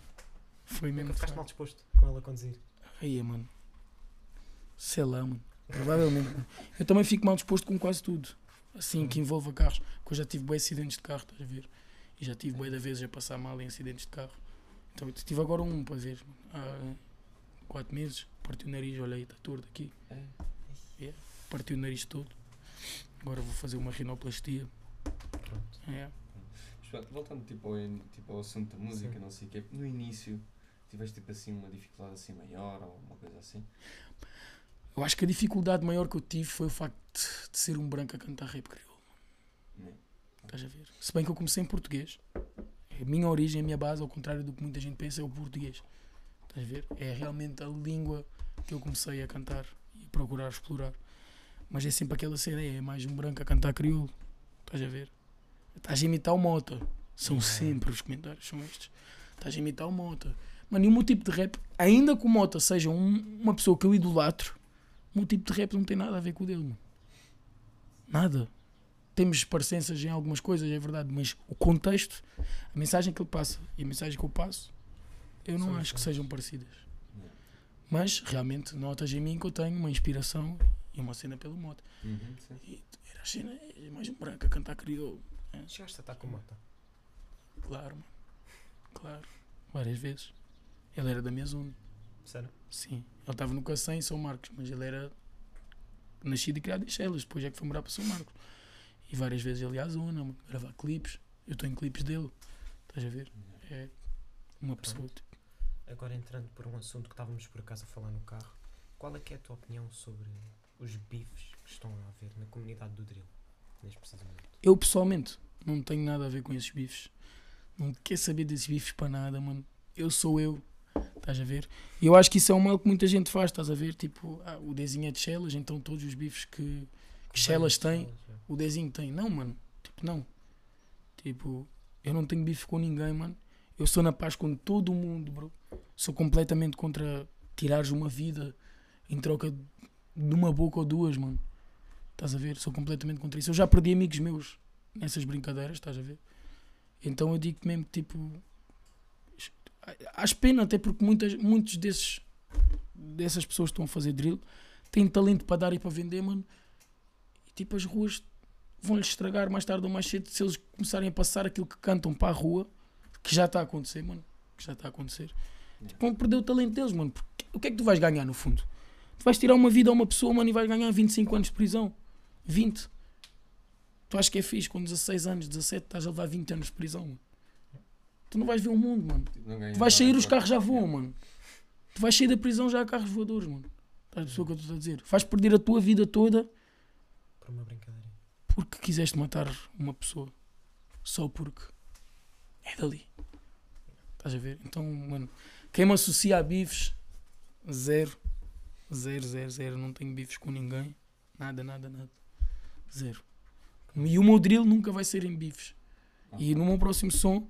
foi mesmo. Ficaste mal disposto com ela a conduzir. Aí, mano. Sei lá, mano. Provavelmente. Eu também fico mal disposto com quase tudo. Assim, que envolva carros. Porque eu já tive bem acidentes de carro, estás a ver? E já tive bem da vez a passar mal em acidentes de carro. Então, tive agora um para ver. Há quatro meses. Partiu o nariz, olha aí, está torto aqui. É. Partiu o nariz todo. Agora vou fazer uma rinoplastia. Pronto. É. Voltando tipo ao, tipo ao assunto da música, Sim. não sei o quê, no início, tiveste tipo assim uma dificuldade assim maior ou uma coisa assim? Eu acho que a dificuldade maior que eu tive foi o facto de, de ser um branco a cantar rap crioulo. Estás a ver? Se bem que eu comecei em português. A minha origem, a minha base, ao contrário do que muita gente pensa, é o português. Estás a ver? É realmente a língua que eu comecei a cantar e a procurar explorar. Mas é sempre aquela cena, é mais um branco a cantar crioulo. Estás a ver? Estás a imitar o Mota. São sempre os comentários, são estes. Estás a imitar o Mota. Mano, e o meu tipo de rap, ainda que o Mota seja um- uma pessoa que eu idolatro, meu tipo de rap não tem nada a ver com o dele, mano. Nada. Temos parecenças em algumas coisas, é verdade, mas o contexto, a mensagem que ele passa e a mensagem que eu passo, eu não São acho que sejam parecidas. Yeah. Mas realmente notas em mim que eu tenho uma inspiração e uma cena pelo Mota. Uhum, sim. E era a cena, é mais um branco a cantar crioulo. Chegaste a estar com mota. Claro, mano. Claro. Várias vezes. Ele era da minha zona. Sério? Sim. Ele estava no Cacém, em São Marcos, mas ele era nascido e criado em Chelas, depois é que foi morar para São Marcos. E várias vezes ele ia à zona, gravar clipes. Eu estou em clipes dele. Estás a ver? É uma pessoa. tipo, Agora entrando por um assunto que estávamos por acaso a falar no carro, qual é que é a tua opinião sobre os bifes que estão a haver na comunidade do drill, neste preciso momento? Eu pessoalmente não tenho nada a ver com esses bifes. Não quero saber desses bifes para nada, mano. Eu sou eu. Estás a ver? E eu acho que isso é um mal que muita gente faz, estás a ver? Tipo, ah, o desenho é de Chelas, então todos os bifes que, que Chelas tem, o desenho tem. Não, mano. Tipo, não. Tipo, eu não tenho bife com ninguém, mano. Eu sou na paz com todo mundo, bro. Sou completamente contra tirares uma vida em troca de uma boca ou duas, mano. Estás a ver? Sou completamente contra isso. Eu já perdi amigos meus nessas brincadeiras, estás a ver? Então eu digo mesmo que, tipo, acho pena, até porque muitas, muitos desses dessas pessoas que estão a fazer drill têm talento para dar e para vender, mano. E tipo, as ruas vão-lhes estragar mais tarde ou mais cedo se eles começarem a passar aquilo que cantam para a rua, que já está a acontecer, mano. Que já está a acontecer. Tipo, vão perder o talento deles, mano. Porque o que é que tu vais ganhar no fundo? Tu vais tirar uma vida a uma pessoa, mano, e vais ganhar 25 anos de prisão. 20. Tu achas que é fixe com 16 anos, 17, estás a levar 20 anos de prisão, mano. Tu não vais ver o mundo, mano. Tipo, Tu vais sair, os carros já voam, mano. Tu vais sair da prisão já há carros voadores, mano. Estás a perceber o que eu estou a dizer? Vais perder a tua vida toda Por uma brincadeira. porque quiseste matar uma pessoa. Só porque é dali. Estás a ver? Então, mano, quem me associa a bifes, zero. Zero, zero, zero. Não tenho bifes com ninguém. Nada, nada, nada. Zero. E o meu drill nunca vai ser em bifes. E no meu próximo som,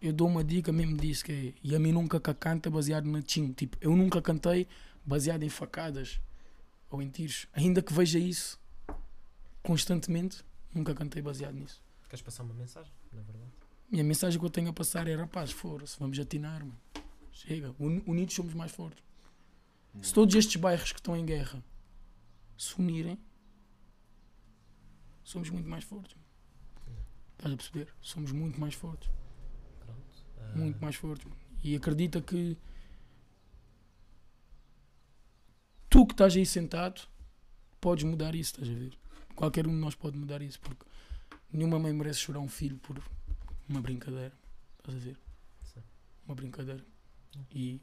eu dou uma dica mesmo disso, que é, e a mim nunca canta baseado na tim. Tipo, eu nunca cantei baseado em facadas ou em tiros. Ainda que veja isso constantemente, nunca cantei baseado nisso. Queres passar uma mensagem, na verdade? E a mensagem que eu tenho a passar é, rapaz, fora-se, vamos atinar, mano. Chega, uni- unidos somos mais fortes. Se todos estes bairros que estão em guerra se unirem, somos muito mais fortes. Estás a perceber? Somos muito mais fortes. Muito mais fortes. mano. E acredita que tu que estás aí sentado podes mudar isso, estás a ver? Qualquer um de nós pode mudar isso, porque nenhuma mãe merece chorar um filho por uma brincadeira. Estás a ver? Sim. Uma brincadeira. E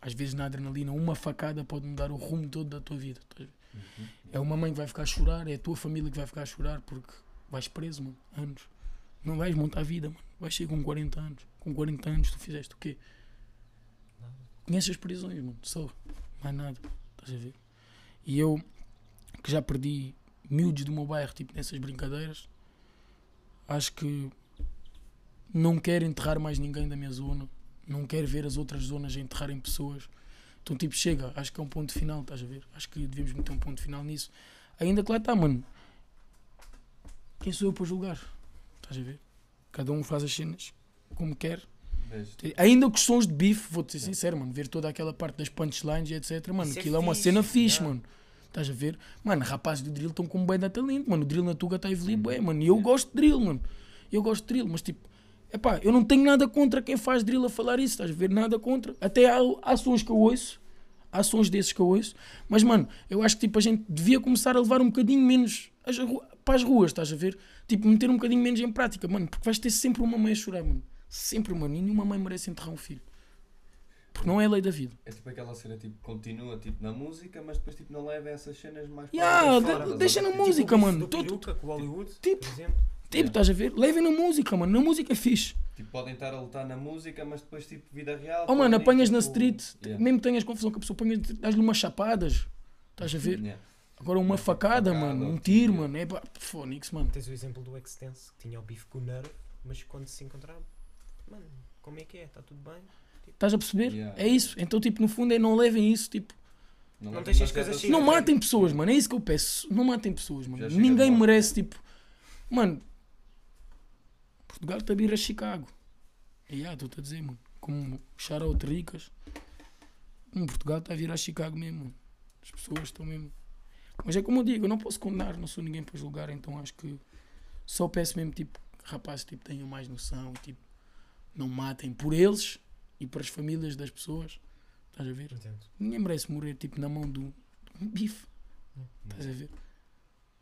às vezes na adrenalina, uma facada pode mudar o rumo todo da tua vida. Uhum. É uma mãe que vai ficar a chorar, é a tua família que vai ficar a chorar porque vais preso, mano, anos. Não vais montar a vida, mano. Vais ser com 40 anos. Com 40 anos tu fizeste o quê? nada. Conheces as prisões, mano, só. Mais nada. Estás a ver? E eu, que já perdi miúdos do meu bairro, tipo, nessas brincadeiras, acho que não quero enterrar mais ninguém da minha zona. Não quero ver as outras zonas a enterrarem pessoas. Então, tipo, chega. Acho que é um ponto final, estás a ver? Acho que devemos meter um ponto final nisso. Ainda que lá está, mano. Quem sou eu para julgar? Estás a ver? Cada um faz as cenas como quer. Ainda que os sons de bife, vou-te ser sincero, mano, ver toda aquela parte das punchlines e etc, mano, Isso é aquilo é uma fixe, cena fixe, yeah. mano. Estás a ver? Mano, rapazes do drill estão com bem da talento, mano. O drill na Tuga está a evoluir bué, mano. E eu gosto de drill, mano. Eu gosto de drill, mas tipo, epá, eu não tenho nada contra quem faz drill a falar isso, estás a ver? Nada contra. Até há, há sons que eu ouço, há sons desses que eu ouço, mas mano, eu acho que tipo, a gente devia começar a levar um bocadinho menos para as ruas, estás a ver? Tipo, meter um bocadinho menos em prática, mano, porque vais ter sempre uma mãe a chorar, mano. Sempre, mano. E nenhuma mãe merece enterrar um filho. Porque não é a lei da vida. É tipo aquela cena, tipo, continua tipo, na música, mas depois tipo, não leva essas cenas mais para Yeah, fora, de- estás a deixa na Tipo, música, Tipo mano. do Todo- peruca com o Hollywood, tipo- por exemplo. Tipo, Yeah. estás a ver? Levem na música, mano. Na música é fixe. Tipo, podem estar a lutar na música, mas depois, tipo, vida real. Oh, mano, apanhas na tipo, street, yeah. mesmo que tenhas confusão com a pessoa, apanhas, dás-lhe umas chapadas. Estás a ver? Yeah. Agora uma Uma facada, facada, mano. Um tiro, tiro. mano. É pá, fónix, mano. Tens o exemplo do Extense, que tinha o bife com o Nerve, mas quando se encontraram, mano, como é que é? Está tudo bem? Estás a perceber? Yeah. É isso. Então, tipo, no fundo é não levem isso, tipo. Não leva deixes as coisas a Sim, não matem pessoas, mano. É isso que eu peço. Não matem pessoas, mano. Ninguém merece, tipo. Mano, Portugal está a vir a Chicago. E ah, estou-te a dizer, mano. Como Charlotte Ricas. Hum, Portugal está a vir a Chicago mesmo, mano. As pessoas estão mesmo. Mas é como eu digo, eu não posso condenar, não sou ninguém para julgar, então acho que só peço mesmo, tipo, que rapazes tipo, tenham mais noção tipo, não matem por eles e para as famílias das pessoas. Estás a ver? Entendo. Ninguém merece morrer tipo na mão de um bife. Estás a ver?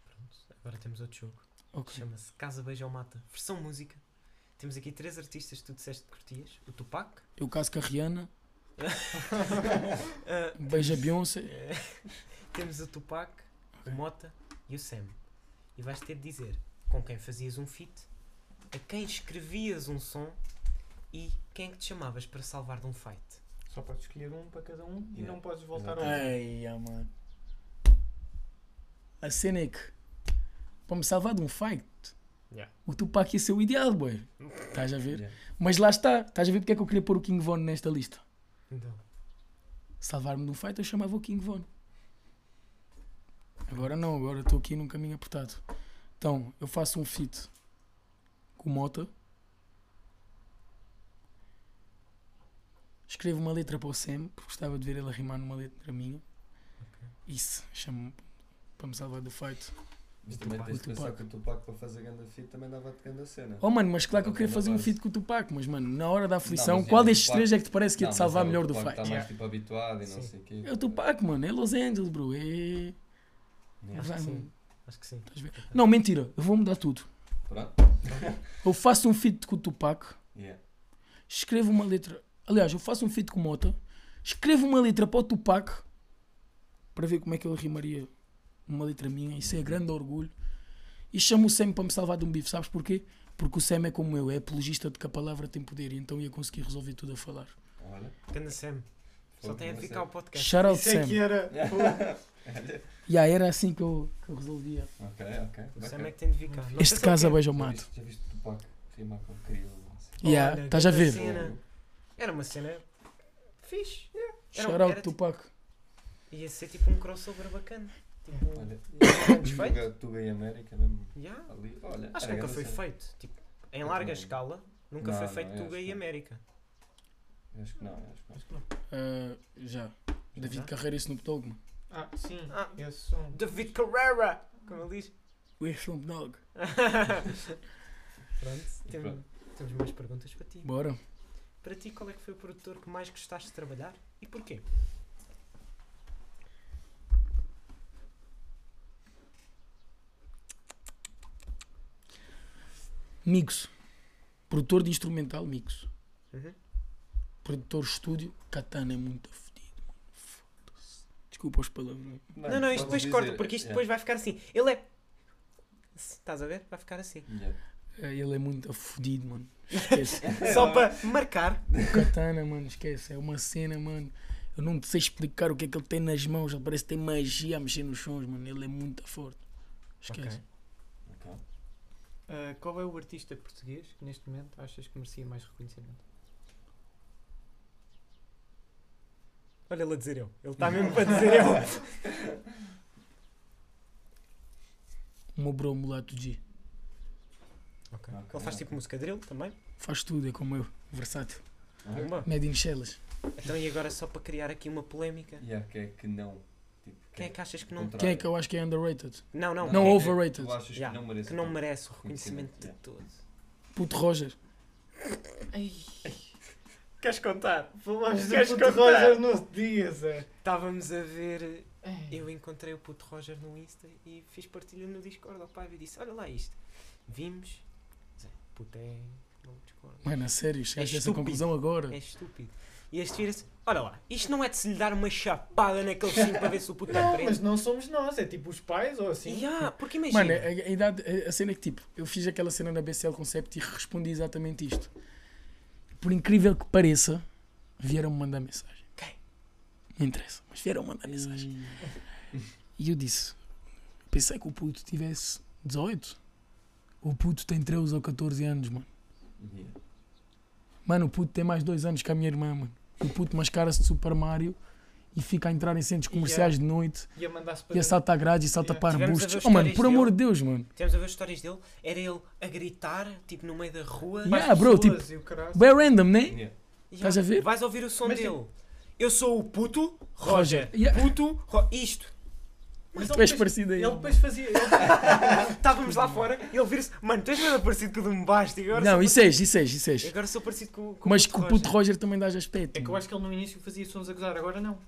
Pronto, agora temos outro jogo. Ok. Chama-se Casa Beija ou Mata, versão música. Temos aqui três artistas que tu disseste que curtias: o Tupac, Eu caso com a Rihanna, ah, beija Beyoncé. temos o Tupac, o Mota e o Sam. E vais ter de dizer com quem fazias um feat, a quem escrevias um som e quem é que te chamavas para salvar de um fight. Só podes escolher um para cada um e Yeah. não podes voltar Exato. ao outro. Ai, ah, mano. A cena é que para me salvar de um fight, Yeah. o Tupac ia ser o ideal, boy. Estás a ver? Yeah. Mas lá está. Estás a ver porque é que eu queria pôr o King Von nesta lista? Então, Salvar-me de um fight, eu chamava o King Von. Agora não, agora estou aqui num caminho apertado. Então, eu faço um feat com Mota. Escrevo uma letra para o Sam, porque gostava de ver ele a rimar numa letra minha. Isso, chamo para me salvar do fight. Mas também Tupac. tens de pensar que o Tupac para fazer grande fit também dava-te grande cena. Oh mano, mas claro que eu Não, queria não fazer um feat com o Tupac, mas mano, na hora da aflição, é qual destes Tupac. três é que te parece que ia te Não, salvar melhor do fight? Está mais Yeah. tipo habituado e não Sim. sei o quê. É o Tupac, mano, é Los Angeles, bro. É... Acho que sim. acho que sim. Não, mentira, eu vou mudar tudo. Pronto? Eu faço um feat com o Tupac, Yeah. escrevo uma letra. Aliás, eu faço um feat com o Mota, escrevo uma letra para o Tupac para ver como é que ele rimaria uma letra minha. Isso é grande orgulho. E chamo o Sam para me salvar de um bife, sabes porquê? Porque o Sam é como eu, é apologista de que a palavra tem poder e então ia conseguir resolver tudo a falar. Olha. Ganda Sam. Só tem a ficar sei. o podcast. Shout out é Sam. era. E yeah, era assim que eu, que eu resolvia. Ok, ok. O Sam é que tem de ficar. Não sei Este se caso ele beija o Já mato. viste- Já viste o Tupac rimar com crioulo? assim? Yeah, Olha, estás a grande ver? cena. Era uma cena fixe. Era- Shout out era Tupac. Ia ser tipo um crossover bacana. Tipo, Olha. feitos. Tuga, Tuga e América mesmo Yeah. ali. Olha. Acho que era nunca grande foi cena. feito. Tipo, em larga Não. escala, nunca Não, foi não, feito eu Tuga acho e que não. América. Acho que não, acho que não. Acho que não. Ah, já. David Já? Carreira e Snoop Dogg, mano. Ah, sim. Ah. Esse som. David Carrera! Como ele diz. We're Snoop Dogg. Pronto, tem- Pronto. temos mais perguntas para ti. Bora. Para ti, qual é que foi o produtor que mais gostaste de trabalhar e porquê? Mix. Produtor de instrumental, Mix. Uhum. Produtor estúdio, Katana é muito fodido, mano. Foda-se. Desculpa os palavrões. não, não, isto depois corta, porque isto depois vai ficar assim. Ele é. Estás a ver? Vai ficar assim. É, Ele é muito fodido, mano. Esquece. Só para marcar. o Katana, mano, esquece. É uma cena, mano. Eu não sei explicar o que é que ele tem nas mãos. Ele parece que tem magia a mexer nos sons, mano. Ele é muito forte. Esquece. Ok. Ok. Ah, qual é o artista português que neste momento achas que merecia mais reconhecimento? Olha ele a dizer eu. Ele está mesmo para dizer eu. O meu bro Mulato G. Ok. Ok, Ele faz tipo ok. música drill também. Faz tudo, é como eu. Versátil. Bomba. Made in Shellas. Então e agora só para criar aqui uma polémica. Yeah, quem é que não? Tipo, Quem é que achas que não. Contrário. Quem é que eu acho que é underrated? Não, não. Não, quem é que- overrated. Tu achas Yeah, que não merece? que não tanto merece o reconhecimento de yeah. todos. Puto Roger. Queres contar? Falámos Queres do Puto contar? Roger no dia, Zé. Estávamos a ver. Ei. Eu encontrei o puto Roger no Insta e fiz partilha no Discord ao pai e disse: Olha lá isto. Vimos. Zé, puto é. No Discord. Mano, a sério, chegaste a essa conclusão agora. É estúpido. E este vira-se, olha lá, isto não é de se lhe dar uma chapada naquele cinto para ver se o puto Não, aprende. mas não somos nós, é tipo os pais ou assim. Ya, porque imagina. Mano, a, a idade, a, a cena é que tipo, eu fiz aquela cena na BCL Concept e respondi exatamente isto. Por incrível que pareça, vieram-me mandar mensagem. Quem? Não interessa, mas vieram mandar mensagem. E eu disse: pensei que o puto tivesse 18. O puto tem 13 ou 14 anos, mano. Yeah. Mano, o puto tem mais dois anos que a minha irmã, mano. O puto mascara-se de Super Mario e fica a entrar em centros comerciais de noite para e assalta grades e salta Yeah. para a arbustos. Oh, mano, por amor de. Deus, mano. Tivemos a ver as histórias dele, era ele a gritar, tipo, no meio da rua. Yeah. Bro, tipo, Bem random, né? Yeah. Estás a ver? Vais ouvir o som Mas dele. Eu sou o puto Roger. Yeah. Puto Ro... Isto. Mas Tu ele és depois- parecido a Ele ele. depois fazia. ele- Estávamos lá fora e ele vira-se. Mano, tu és mesmo parecido com o do Mbaste. Agora Não, isso és, isso és, isso és. Agora sou parecido com, com Mas o que o puto Roger também dá aspecto. É que eu acho que ele no início fazia sons a gozar, agora não.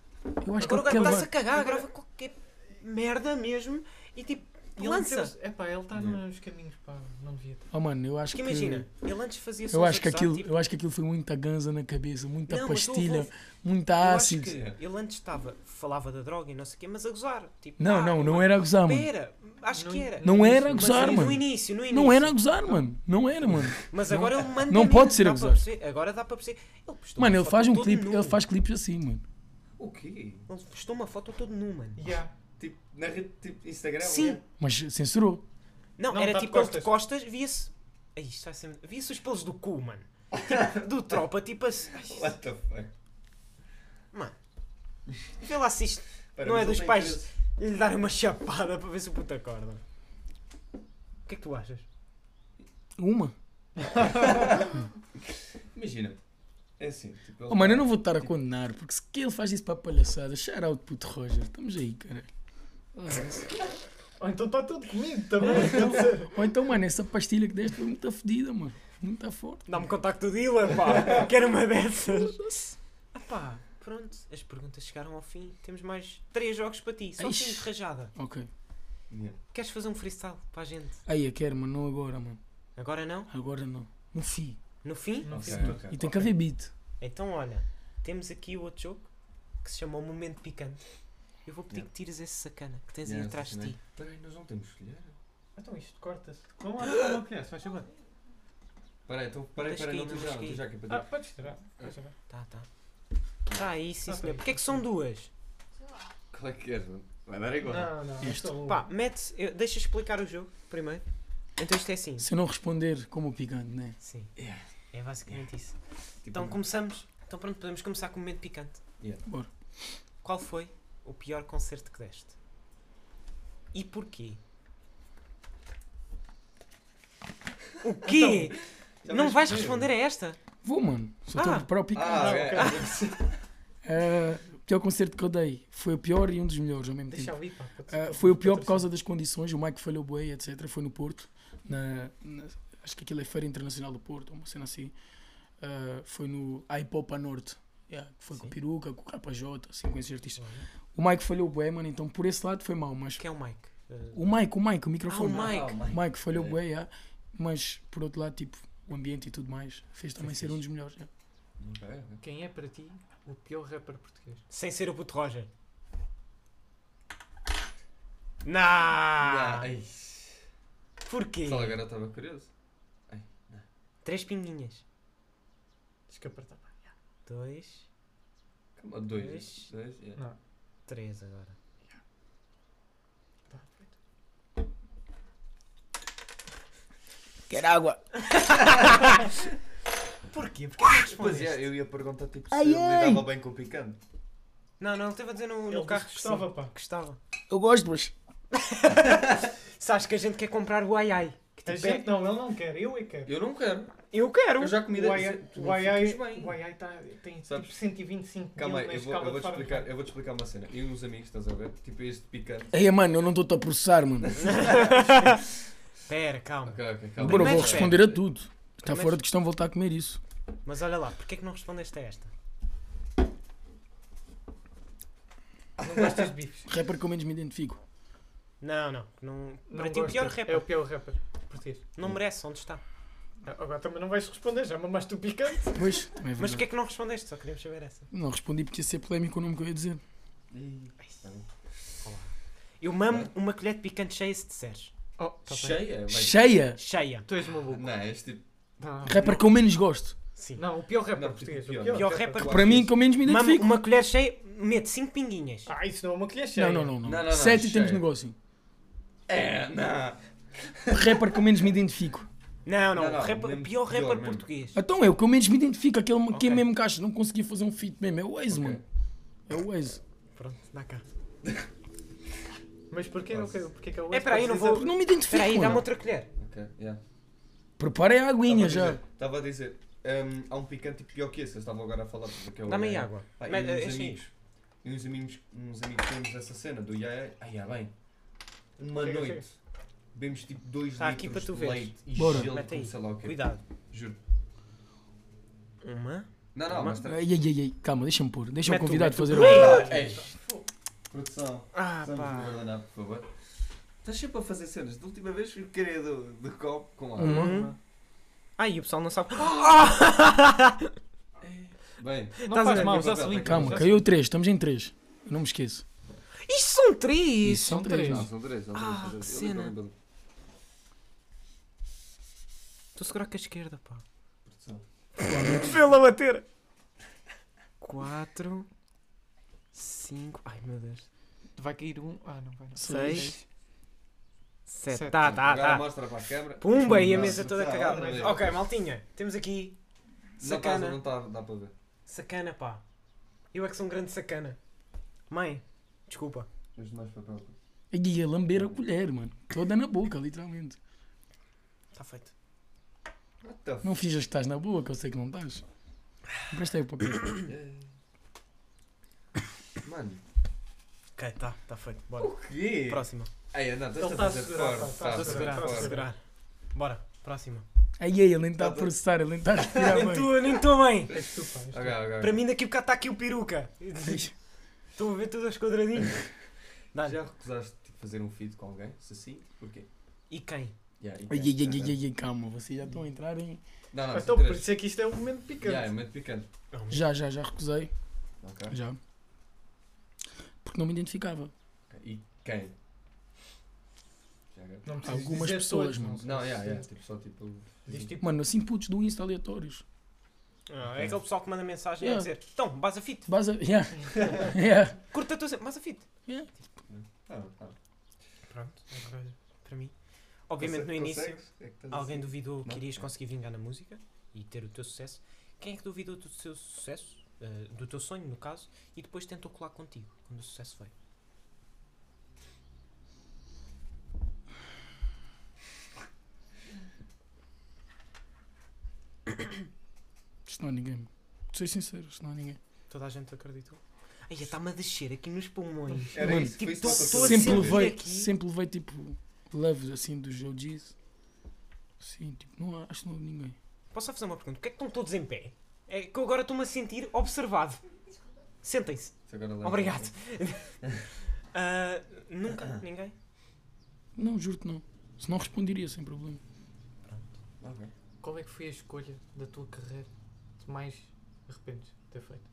Eu acho que Agora o gajo vai- está-se a cagar, grava qualquer merda mesmo e tipo, Ele lança. É pá, ele está nos caminhos, pá, não devia estar. Oh, mano, eu acho Porque que. imagina, ele antes fazia Eu acho que, aquilo, tipo, eu acho que aquilo foi muita ganza na cabeça, muita Não, mas pastilha, houve- muita ácido. que Yeah. ele antes estava, falava da droga e não sei o quê, mas a gozar. Tipo, Não, ah, não, não era a gozar, mano. Pera, acho No que era. Não era a Mas gozar, no mano. início, no início. Não era a gozar, mano. Não era, mano. Mas agora ele manda. não pode ser a gozar. Agora dá para perceber. Ele Mano, ele faz um clipe, ele faz clipes assim, mano. O quê? Ele postou uma foto todo nu, mano. Yeah. Tipo, na rede, tipo, Instagram? Sim. Mas censurou. Não, Não, era tá de tipo ele de costas. via-se. Ai, isto vai ser. Via-se os pelos do cu, mano. Tipo, do tropa, tipo assim. Ai, What the fuck? Mano. Vê lá se isto Espera, Não é dos pais. 13. lhe darem uma chapada para ver se o puto acorda. O que é que tu achas? Uma. Imagina. É assim, tipo, ele Oh, mano, eu não vou estar a condenar, porque se que ele faz isso para a palhaçada, shout out puto Roger. Estamos aí, cara. Ou então está tudo comigo também. ser. Ou então, mano, essa pastilha que deste foi muito fodida, mano. Muito forte. Dá-me contacto do dealer, pá. Quero uma dessas. Ah pá, pronto. As perguntas chegaram ao fim. Temos mais três jogos para ti. Só assim de rajada. Ok. Yeah. Queres fazer um freestyle para a gente? Aí, eu quero, mano. Não agora, mano. Agora não? Agora não. No fim. No fim? Não Ok, fiz tudo. ok. E tem que haver beat. Então olha, temos aqui o outro jogo que se chama o Momento Picante. Eu vou pedir Yeah. que tires esse sacana que tens aí Yeah, atrás de ti. Espera aí, nós não temos que escolher. Então isto corta-se. Vamos lá, não, não conhece, faz favor. Espera aí, então, espera aí, Deixa espera aí, cair, não não tu já, é para Ah, podes tirar. Faz favor. Tá, tá. Tá aí, sim Ok. senhor. Porquê é que são duas? Qual é que queres, mano? Vai dar igual. Não, não. Isto. é Pá, mete. eu- Deixa explicar o jogo primeiro. Então isto é assim. Se eu não responder como o picante, né? Sim. Yeah. É basicamente isso. Tipo, Então começamos. Então pronto, podemos começar com o momento picante. Yeah. Bora. Qual foi o pior concerto que deste? E porquê? O quê? Já Não vais responder a esta? Vou, mano. Só estou Ah. a preparar o picante. Ah, Ah, ok. Ah, o pior concerto que eu dei foi o pior e um dos melhores ao mesmo Deixa tempo. ali, pá. pode Ah, ser- foi o pior por causa das condições. O Mike falhou bué, etc. Foi no Porto. Na, na- acho que aquilo é Feira Internacional do Porto, uma cena assim. Ah, foi no Aipopa Norte. Yeah, que foi com Sim. o Peruca, com o KJ, assim, com esses artistas. O Mike falhou bué, mano. Então por esse lado foi mau. Mas Quem é o Mike? Uh, o Mike, o Mike, o microfone. Ah, o Mike. O Mike falhou É. bué, yeah. Mas por outro lado, tipo, o ambiente e tudo mais fez também ser um dos melhores. yeah. Quem é para ti o pior rapper português? Sem ser o puto Roger. Ah, Nah! Porquê? Só agora estava curioso. Três pinguinhas. Diz que apertar. Dois, Calma, dois. Dois. Dois, yeah. Não, três agora. feito. Quero água. Porquê? Porquê que não Pois respondeste? é, eu ia perguntar tipo, se ai. lidava bem com o picante. Não, não, ele esteve a dizer no, Ele no carro que gostava, pá. Que estava. Eu gosto, mas. Sabes que a gente quer comprar o ai ai. Que A tipo, é- gente não, ele não quer, eu é que quero. Eu não quero. Eu quero. Eu já comi tu o ai tá- tem Sabes? tipo 125 Calma aí, eu vou, eu, vou te explicar, eu vou te explicar uma cena. Eu e uns amigos, estás a ver? Tipo este picante. Ei, mano, eu não estou-te a processar, mano. Pera, calma. Ok, ok, calma. Bro, Primeiro vou espera. responder a tudo. Está Primeiro- fora de questão voltar a comer isso. Mas olha lá, porquê é que não respondeste a esta? Não gostas de bifes? Rapper que eu menos me identifico. Não, não. não Não para ti o pior rapper. É o pior rapper português. Não merece, onde está? Agora também não vais responder, já mamaste o picante. Pois, também é Mas porquê é que não respondeste? Só queríamos saber essa. Não respondi porque ia ser polémico o nome que eu ia dizer. Eu mamo uma colher de picante cheia se disseres. Oh, tá. Cheia? bem. Cheia! Cheia. Tu és maluco. Não, és tipo. Não, Rapper que eu menos gosto. Sim. não, o pior rapper Não, português. pior. O pior, Pior rapper. rapper Eu Para mim, que eu menos me Mamo identifico. uma colher cheia, mete 5 pinguinhas. Ah, isso não é uma colher cheia. Não, não, não. não. Não, não, não, Sete e temos negócio. É, não. Rapper que eu menos me identifico. Não, não, Não, não, o rapper- mesmo pior pior rapper mesmo. português. Então é o que eu menos me identifico. Aquele que é mesmo caixa. Não conseguia fazer um feat mesmo. É o Waze, mano. É o Waze. Pronto, dá cá. Mas porquê? Porquê que é o É, peraí, não Podes vou- Não me identifico, Espera aí, dá-me mano. outra colher. Ok, yeah. Preparem a aguinha já. Estava a dizer. hum, há um picante pior que esse. Eu estava agora a falar porque eu. Dá-me aí água. Pá, e Mas, uns eh, enche aí. amigos. E uns amigos, uns amigos temos essa cena do Yaya. Ai, ah, bem. Uma Chega, noite. Bebemos tipo 2 Tá aqui litros para tu de veres. leite e Bora. gelo Mete aí. com sei lá o quê. Cuidado. Juro. Uma. Não, não, Uma- mas Ai, ai, ai, ai. Calma, deixa-me pôr. Deixa o Mete tu, convidado fazer o. Ei, Produção. Ah, pá. guardanapo, por favor. Estás sempre a fazer cenas. Da última vez eu queria do, do copo com água. Uma. Uma. Ai, o pessoal não sabe. Bem, Não Estás a faz ver? mal, já limpa. Calma, caiu três. Estamos em três. Não me esqueço. Isto são três! Isso são três. não, são três. São três, Ah, são três. que Eu lembro, cena. lembro. Estou a segurar com a esquerda, pá. Fê-la bater! Quatro. Cinco. Ai meu Deus. Vai cair um. Ah, não vai. Não. Seis. Sete. Sete. Tá, tá, Agora tá. mostra para a câmera. Pumba e a mesa toda produção, cagada. outra vez. Ok, maltinha. Temos aqui. Não estás- Sacana. Não está, dá para ver. Sacana, pá. Eu é que sou um grande sacana. Mãe, desculpa. Tens mais papel. Ai, ia lamber a colher, mano. Toda na boca, literalmente. Está feito. Não finjas que estás na boa, que eu sei que não estás. Empresta aí o papel. Mano, Ok, tá, está feito. Bora. o quê? Próxima. Ei, não, estás a tá fazer segurar, forte. tá, tá Estás a segurar, estou a segurar. Bora, próxima. Ai, ai, ele nem está a processar, ele nem está a respirar Nem bem. estou, nem estou bem. És tu, pá. tu. Para mim daqui a bocado está aqui o peruca. Estou a ver todos os quadradinhos. Já recusaste tipo, fazer um feed com alguém? Se sim, porquê? E quem? Yeah, e Ai, ai, ai, ai, ai, calma, vocês já estão a entrar em. Não, não, Então, por isso é que isto é um momento picante. Yeah, é muito picante. Já, já, já recusei. Ok. Já. Porque não me identificava. Ok. E quem? Não Algumas dizer pessoas, todos, mano. Não, yeah, yeah, tipo, só tipo. Diz tipo. Mano, assim putos do Insta aleatórios. Ah, é aquele pessoal que manda mensagem Yeah. a dizer Então, base a fit. Baza. Yeah. yeah. Curta a tua base a fit. Yeah. Ah, ah. Pronto, para mim. Obviamente no início? É alguém assim. duvidou que irias conseguir vingar na música e ter o teu sucesso. Quem é que duvidou do seu sucesso, eh, do teu sonho no caso, e depois tentou colar contigo quando o sucesso veio? Isto não há ninguém. Vou ser sincero, isto não há ninguém. Toda a gente acreditou. Ai, está-me a descer aqui nos pulmões. Era Mano, isso, tipo, isso tô- que tô. Sempre levei, sempre levei tipo leves assim dos OGs. Sim, tipo, não há, acho que não há ninguém. Posso só fazer uma pergunta? Porquê é que estão todos em pé? É que eu agora estou-me a sentir observado. Sentem-se. Agora Obrigado. Ah, nunca? Ninguém? Não, juro-te não. Se não responderia sem problema. Ok. Qual é que foi a escolha da tua carreira que mais arrependes de ter feito?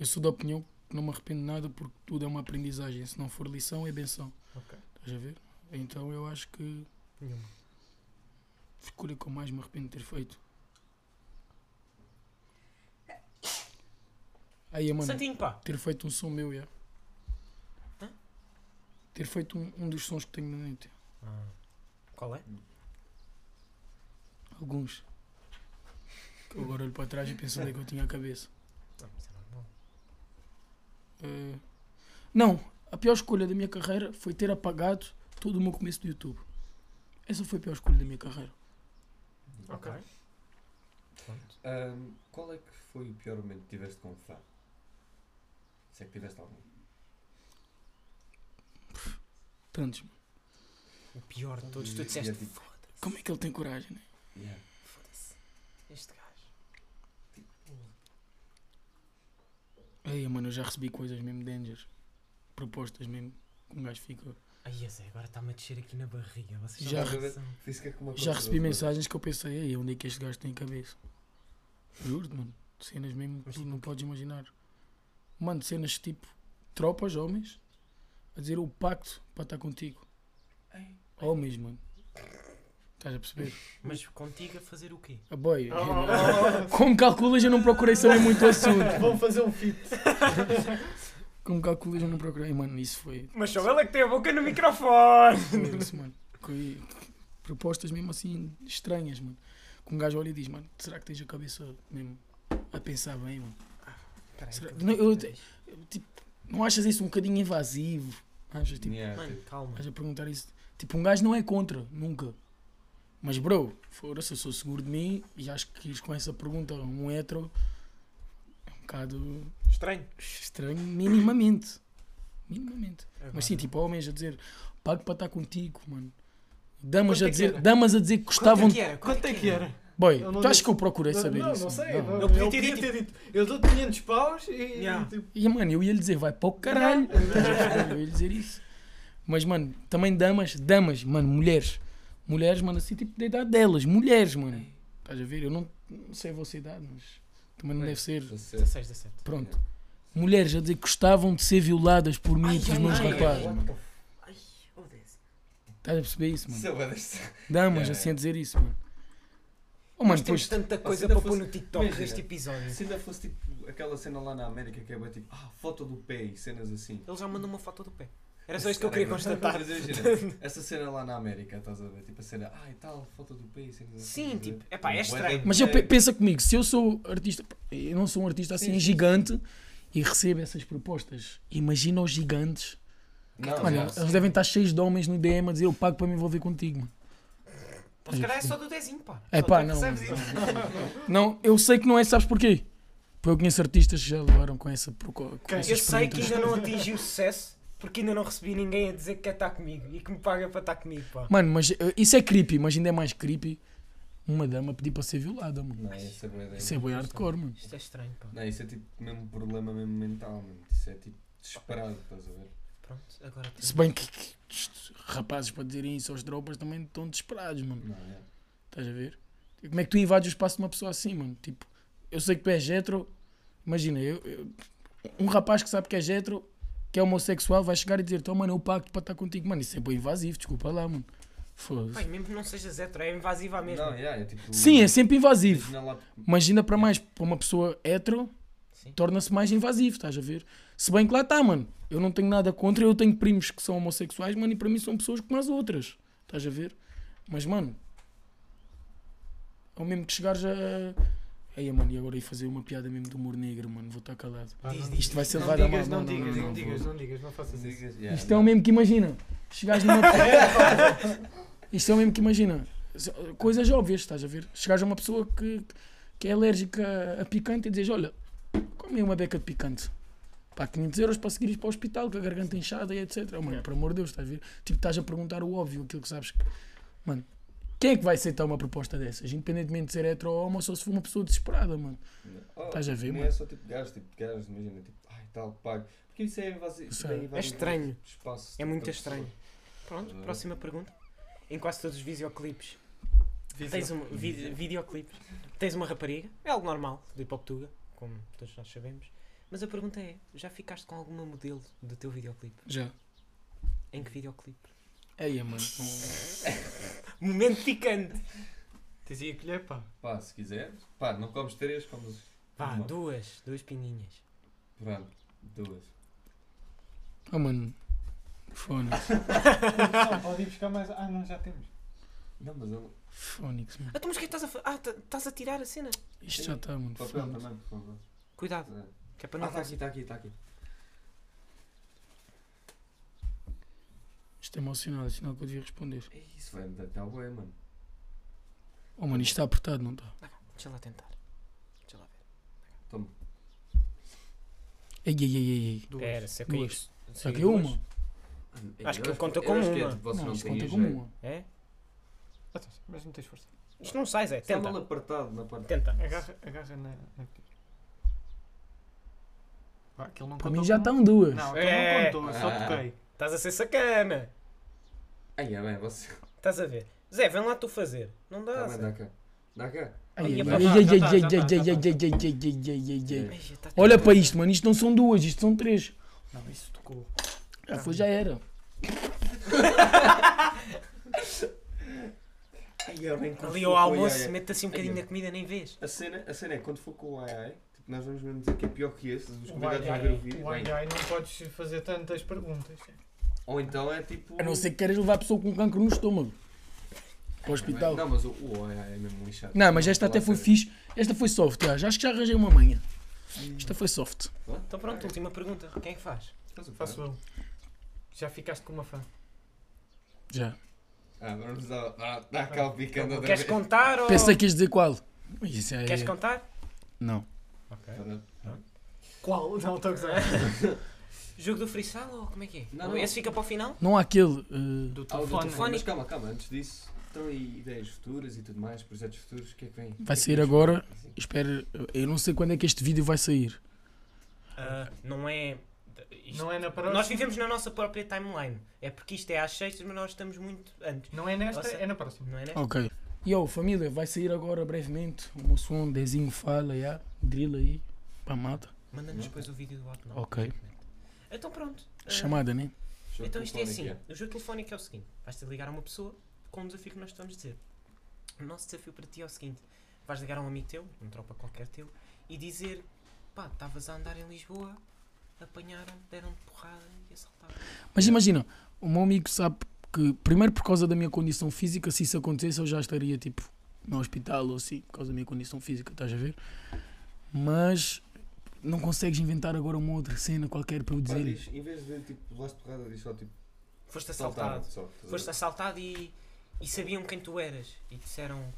Eu sou da opinião não me arrependo de nada porque tudo é uma aprendizagem. Se não for lição, é benção. Ok. Estás a ver? Então eu acho que Nenhuma. escolha que eu mais me arrependo de ter feito. Aí, mano, Santinho, pá. ter feito um som meu, já. Hã? Ter feito um, um dos sons que tenho na net. Qual é? Alguns. Que eu agora olho para trás e penso onde é que eu tinha a cabeça. Não, Eh, não, a pior escolha da minha carreira foi ter apagado todo o meu começo do YouTube. Essa foi a pior escolha da minha carreira. Ok. Ahm, qual é que foi o pior momento que tiveste com um fã? Se é que tiveste algum. Tantos. mano. O pior de todos. Tu disseste. tipo- Foda-se. Como é que ele tem coragem, né? Yeah. Foda-se. Este Ei, mano, eu já recebi coisas mesmo danger. Propostas mesmo. que Um gajo fica. Ai, Zé, agora está-me a descer aqui na barriga. Vocês Já re- uma Já recebi mensagens que eu pensei, ei, onde é que este gajo tem cabeça? Juro, mano. Cenas mesmo que tu não podes imaginar. Mano, cenas tipo tropas, homens, a dizer o pacto para estar contigo. Homens, mano. Estás a perceber? Mas contigo a fazer o quê? Ah, boy, Oh, como calculas, eu não procurei saber muito o assunto. Vamos fazer um fit. Como calculas, eu não procurei. Mano, isso foi. Mas só ela que tem a boca no microfone! foi isso, mano. Foi propostas mesmo assim estranhas, mano. Que um gajo olha e diz, mano, será que tens a cabeça mesmo a pensar bem, mano? Peraí, Será- não, eu- tenho- Não achas isso um bocadinho invasivo? Achas tipo. Yeah, Mano, tipo, calma. Estás a perguntar isso. Tipo, um gajo não é contra, nunca. Mas, bro, fora-se, eu sou seguro de mim e acho que com essa pergunta a um hetero é um bocado Estranho. estranho, minimamente. Minimamente. Agora- Mas sim, tipo, homens a dizer, pago para estar contigo, mano. Damas Quanto a é que dizer, damas a dizer que Quanto gostavam é que era? Quanto é que era? Boy, tu achas disse- que eu procurei Não, saber não, isso? não sei. Não. Eu, Eu podia ter dito-. Eu dou 500 paus e. e, Yeah. tipo, E, mano, eu ia lhe dizer, vai para o caralho. eu ia lhe dizer isso. Mas, mano, também damas, damas, mano, mulheres. Mulheres, mano, assim, tipo, da idade delas. Mulheres, mano. Estás a ver? Eu não, não sei a vossa idade, mas também não deve ser. 16, 17. Pronto. Mulheres a dizer que gostavam de ser violadas por mim e pelos meus ai, rapazes. ai. mano. Oh. Estás a perceber isso, mano? é Damas Yeah, assim a dizer isso, mano. Oh, mano, temos depois. tanta coisa para pôr no TikTok Imagina. deste episódio. Se ainda fosse tipo aquela cena lá na América que é tipo, ah, foto do pé e cenas assim. Ele já mandou uma foto do pé. Era só isto que eu queria Caralho, constatar. mas imagina, essa cena lá na América, estás a ver? Tipo a cena, ah e tal, foto do cenas assim. Sim, estás a ver? tipo, é estranho. Mas eu pe- pensa comigo, se eu sou artista, eu não sou um artista assim Sim, sim, gigante e recebo essas propostas. Imagina os gigantes. Não, Mano, não, eles sim. devem estar cheios de homens no DM a dizer eu pago para me envolver contigo, mano. Pô, se calhar é só do dezinho, pá. É Só pá, tu não. Não, eu sei que não é, sabes porquê? Porque eu conheço artistas que já levaram com essa com Eu sei que ainda não atingi o sucesso porque ainda não recebi ninguém a dizer que quer estar comigo e que me paga para estar comigo, pá. Mano, mas eh, isso é creepy, mas ainda é mais creepy uma dama pedir para ser violada, mano. Não, isso é bué da- Isso é boi hardcore, mano. Isto é estranho, pá. Não, isso é tipo mesmo problema mesmo mental, mano. Isso é tipo desesperado, estás a ver? Pronto, agora Se bem que, que isto, rapazes para dizerem isso aos drogas também estão desesperados, mano. Não, é. Estás a ver? Como é que tu invades o espaço de uma pessoa assim, mano? Tipo, eu sei que tu és hetero, imagina, eu, eu- um rapaz que sabe que é hetero, que é homossexual, vai chegar e dizer, então, mano, eu pacto para estar contigo. Mano, isso é bem invasivo, desculpa lá, mano. Foda-se. Pai, mesmo que não sejas hetero, é invasiva mesmo. Não, yeah, é tipo. Sim, é sempre invasivo. Imagina lá, ainda para mais, para uma pessoa hetero, Sim. torna-se mais invasivo, estás a ver? Se bem que lá está, mano. Eu não tenho nada contra, eu tenho primos que são homossexuais, mano, e para mim são pessoas como as outras. Estás a ver? Mas, mano, ao mesmo que chegares a. Aí, mano, e agora ia fazer uma piada mesmo de humor negro, mano, vou estar calado. pá, Diz, não- diz. Isto vai ser Não levado a mal. não Não, não, digas, não, não não, digas, não digas, não faças isso. digas, yeah, Isto é o mesmo que imagina. Chegares numa. Isto é o mesmo que imagina. Coisas óbvias, estás a ver? Chegares a uma pessoa que, que é alérgica a picante e dizes: Olha, come uma beca de picante. Pá, 500 euros para seguir para o hospital com a garganta inchada e etc. Oh, mano, por amor de Deus, estás a ver? Tipo, estás a perguntar o óbvio, aquilo que sabes que. Mano, quem é que vai aceitar uma proposta dessas? Independentemente de ser hetero ou homo, ou só se for uma pessoa desesperada, mano. Oh, Estás a ver, nem mano? é só tipo gajos, tipo gajos, imagina, tipo, ai tal, pago. Porque isso é invasivo. É- É estranho. Espaço, É tipo, muito da estranho. pessoa. Pronto, Ah. próxima pergunta. Em quase todos os videoclipes Visão. tens um vi- videoclipes, tens uma rapariga, é algo normal de Portuga, como todos nós sabemos. Mas a pergunta é: já ficaste com alguma modelo do teu videoclipe? Já. Em que videoclipe? Aí, mano. Momento picante! Dizia que lhe é pá. Pá, se quiseres, pá, não comes três, comes. Vá, uma. duas, duas pininhas. Pronto, duas. Oh, mano. Fónix. Não, pode ir buscar mais. Ah, não, já temos. Não, mas eu. Fónix, mano. Ah, então, mas o que é que estás a fa- Ah, tá- estás a tirar a cena? Isto já está, mano. Papel Fónix. também, por favor. Cuidado, É. que é para Ah, não está aqui, fazer. está aqui, está aqui. Isto é emocional, é sinal que eu devia responder. Ei, Isso vai me dar tal bué, mano. Oh, mano, isto está apertado, não está? Deixa lá tentar. Deixa lá ver. Toma. Ei, ei, ei, ei, ei. Duas. Era, se Duas. caísse- se Só que duas- uma. Acho que conta como acho que é, uma. Não, não isto conta como uma. É? Mas não tens força. Isto não sai, Zé. Está Tenta. mal apertado na parte. Tenta. Agarra, agarra na. Pá, não Para mim já estão duas. Não, aquele É. não contou, só Ah. toquei. Estás a ser sacana. Ai, é bem, você. Estás a ver? Zé, vem lá tu fazer. Não dá, Tá bem, dá cá. Dá cá. Ai, Ai, ai, já ai, tá, ai, já ai, tá, ai, já ai, tá, ai, já ai, tá. ai, ai, ai, ai, ai. Ai, já tá Olha para isto, mano. Isto não são duas, isto são três. Não, isso tocou. Já foi, já era. Ali ao almoço, mete assim um bocadinho da comida, nem vês. A cena, a cena é quando for com o ai ai, tipo, nós vamos mesmo dizer que é pior que esse, os O convidados ai vão ver o vídeo. o ai, não podes fazer tantas perguntas. Ou então é tipo. A não ser que queres levar a pessoa com cancro no estômago. Para o hospital. Não, mas o, ai é mesmo lixado. Não, mas esta até foi fixe. Esta foi soft, já. Já acho que já arranjei uma manha. Esta foi soft. Então pronto, última pergunta. Quem é que faz? Faço eu. Já ficaste com uma fã. Já. Ah, vamos dar, dar, dar cá o picando outra Queres vez. contar ou... Pensei que ias dizer qual. Isso é... Queres contar? Não. Ok. Tá Qual? Não, estou a gozar. Jogo do freestyle ou como é que é? Não, Ou não. Esse fica para o final? Não há aquele. eh, Do Ah, o do telefone. telefone. Mas calma, calma, antes disso, estão aí ideias futuras e tudo mais, projetos futuros, o que é que vem? Vai sair agora. espera, eu não sei quando é que este vídeo vai sair. Ah, não é... isto- Não é na próxima. Nós vivemos na nossa própria timeline. É porque isto é às sextas, mas nós estamos muito antes. Não é nesta, Nossa. é na próxima. Não é, né? Ok. Yo, família, vai sair agora brevemente o meu som, Dezinho fala, já. Drill aí. Para a malta. Manda-nos depois o vídeo do Hotmail. Ok. Então pronto. Ah, Chamada, né? Jogo Então isto é assim, telefónico, o jogo telefónico é o seguinte, vais-te ligar a uma pessoa com um desafio que nós estamos a dizer. O nosso desafio para ti é o seguinte, vais ligar a um amigo teu, um tropa qualquer teu, e dizer, pá, estavas a andar em Lisboa, apanharam, deram-te porrada e assaltaram. Mas imagina, o meu amigo sabe que, primeiro por causa da minha condição física, se isso acontecesse, eu já estaria tipo no hospital ou assim, por causa da minha condição física, estás a ver? Mas não consegues inventar agora uma outra cena qualquer para eu Pá, dizer. diz, em vez de tipo, levaste porrada, diz só tipo, Foste assaltado. só. ver? Foste assaltado e, e sabiam quem tu eras. E disseram,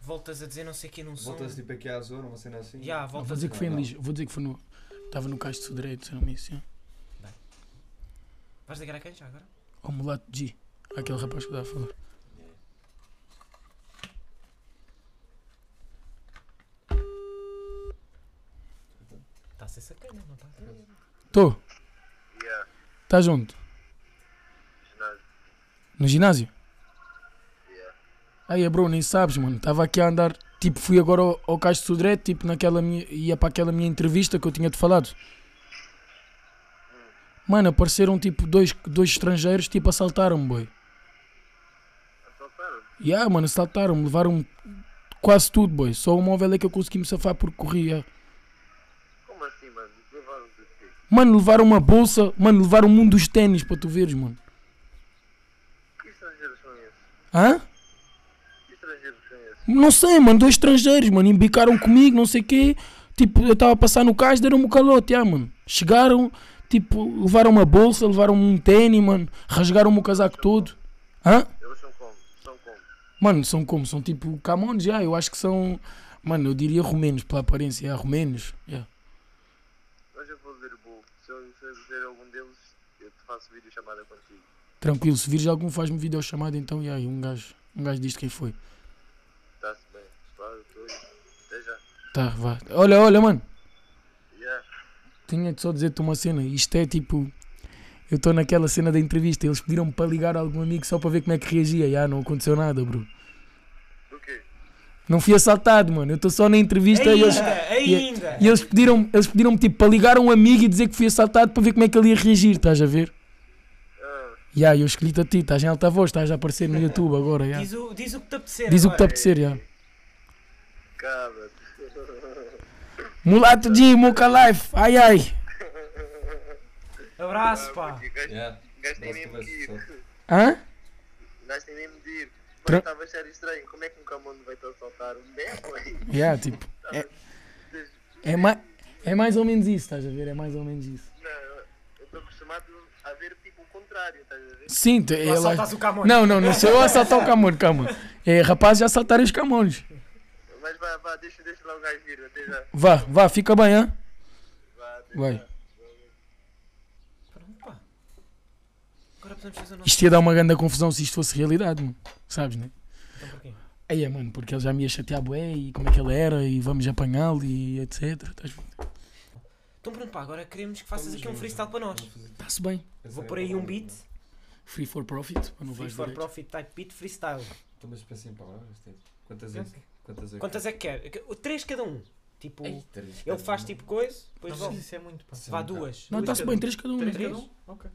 voltas a dizer não sei o que num som. Voltas tipo aqui à zona, uma cena assim. Já, Não, voltas vou dizer que foi em Não. Lisboa, vou dizer que foi no. Estava no Cais de Sodré, disseram-me isso. já. Vais ligar a quem já agora? Ao mulato G, aquele rapaz que eu estava a falar. Está a ser sacana, não está? Tô, Yeah, estás onde? ginásio. No ginásio? Yeah. Aí, é, bro, nem sabes, mano. Estava aqui a andar, tipo, fui agora ao, ao Cais de Sodré, tipo, naquela minha. ia para aquela minha entrevista que eu tinha-te falado. Mano, apareceram tipo dois, dois estrangeiros, tipo, assaltaram-me, boy. Assaltaram? E yeah, mano, assaltaram-me, levaram quase tudo, boy. Só o móvel é que eu consegui me safar porque corria. Como assim, mano? Levaram de quê? Mano, levaram uma bolsa, mano, levaram um dos ténis para tu veres, mano. Que estrangeiros são esses? Hã? Que estrangeiros são esses? Não sei, mano, dois estrangeiros, mano, embicaram comigo, não sei o quê. Tipo, eu estava a passar no cais, deram-me o calote, ah, mano. Chegaram, tipo, levaram uma bolsa, levaram um tênis, mano, rasgaram-me o casaco todo. Hã? Eles são como? São como? Mano, são como? São tipo camões, já, eu acho que são, mano, eu diria romenos, pela aparência, já, romenos, já. Mas eu vou ver o bolo. Se eu, se eu ver algum deles, eu te faço vídeo chamada contigo. Tranquilo, se vires algum faz-me videochamada, então, e um gajo, um gajo diz quem foi. Está-se bem. Claro, aí. Até já. Tá, vá. Olha, olha, mano. Yeah. Tinha de só dizer-te uma cena. Isto é tipo. Eu estou naquela cena da entrevista. Eles pediram-me para ligar a algum amigo só para ver como é que reagia. Já não aconteceu nada, bro. Do quê? Não fui assaltado, mano. Eu estou só na entrevista e eles. Ainda, ainda! E eles pediram-me eles pediram tipo para ligar a um amigo e dizer que fui assaltado para ver como é que ele ia reagir, estás a ver? Ah, E aí eu escolhi-te a ti, estás em alta voz, estás a aparecer no YouTube agora. já. Diz o, diz o que te apetecer. Diz o que te apetecer, já. cabra. Mulato de Moca Life, ai ai. Abraço, pá. Yeah. Nossa, mesmo de ir. Hã? Gajo tem mesmo de ir. Mas estava a achar estranho. Como é que um camono vai te assaltar? Bem, foi. Já, tipo. É, é, ma é mais ou menos isso, estás a ver? É mais ou menos isso. Não, eu estou acostumado a ver tipo o contrário, estás a ver? Sim, Tu ele- assaltas o Camões. Não, não, não sou eu a assaltar o Camões, calma. É rapazes a assaltarem os Camões. Mas vá, vá, deixa, deixa lá o gajo vir, até já. Vá, vá, fica bem, hã? Vá, até Vai. já. Pronto, pá. Agora podemos fazer o nosso... Isto ia dar uma grande confusão se isto fosse realidade, mano. Sabes, né? Então porquê? Aí é, mano, porque ele já me ia chatear bué e como é que ele era e vamos apanhá-lo e etc. Estás bem? Então pronto, pá. Agora queremos que faças Vamos, aqui um freestyle para nós. Está-se bem. Vou pôr aí um beat. Free for profit, para não Free vais for direito. profit type beat freestyle. Então, mas pensei em palavras. tipo, Quantas é que- Quantas é que- Quantas é que quer? Que- Três cada um. Tipo, Ei, três, ele faz um. tipo coisa, depois Não, volta. mas isso é muito, pá. Sim. Vá duas. Não, duas está-se cada bem, um. três cada um. Três Três? cada um? Ok.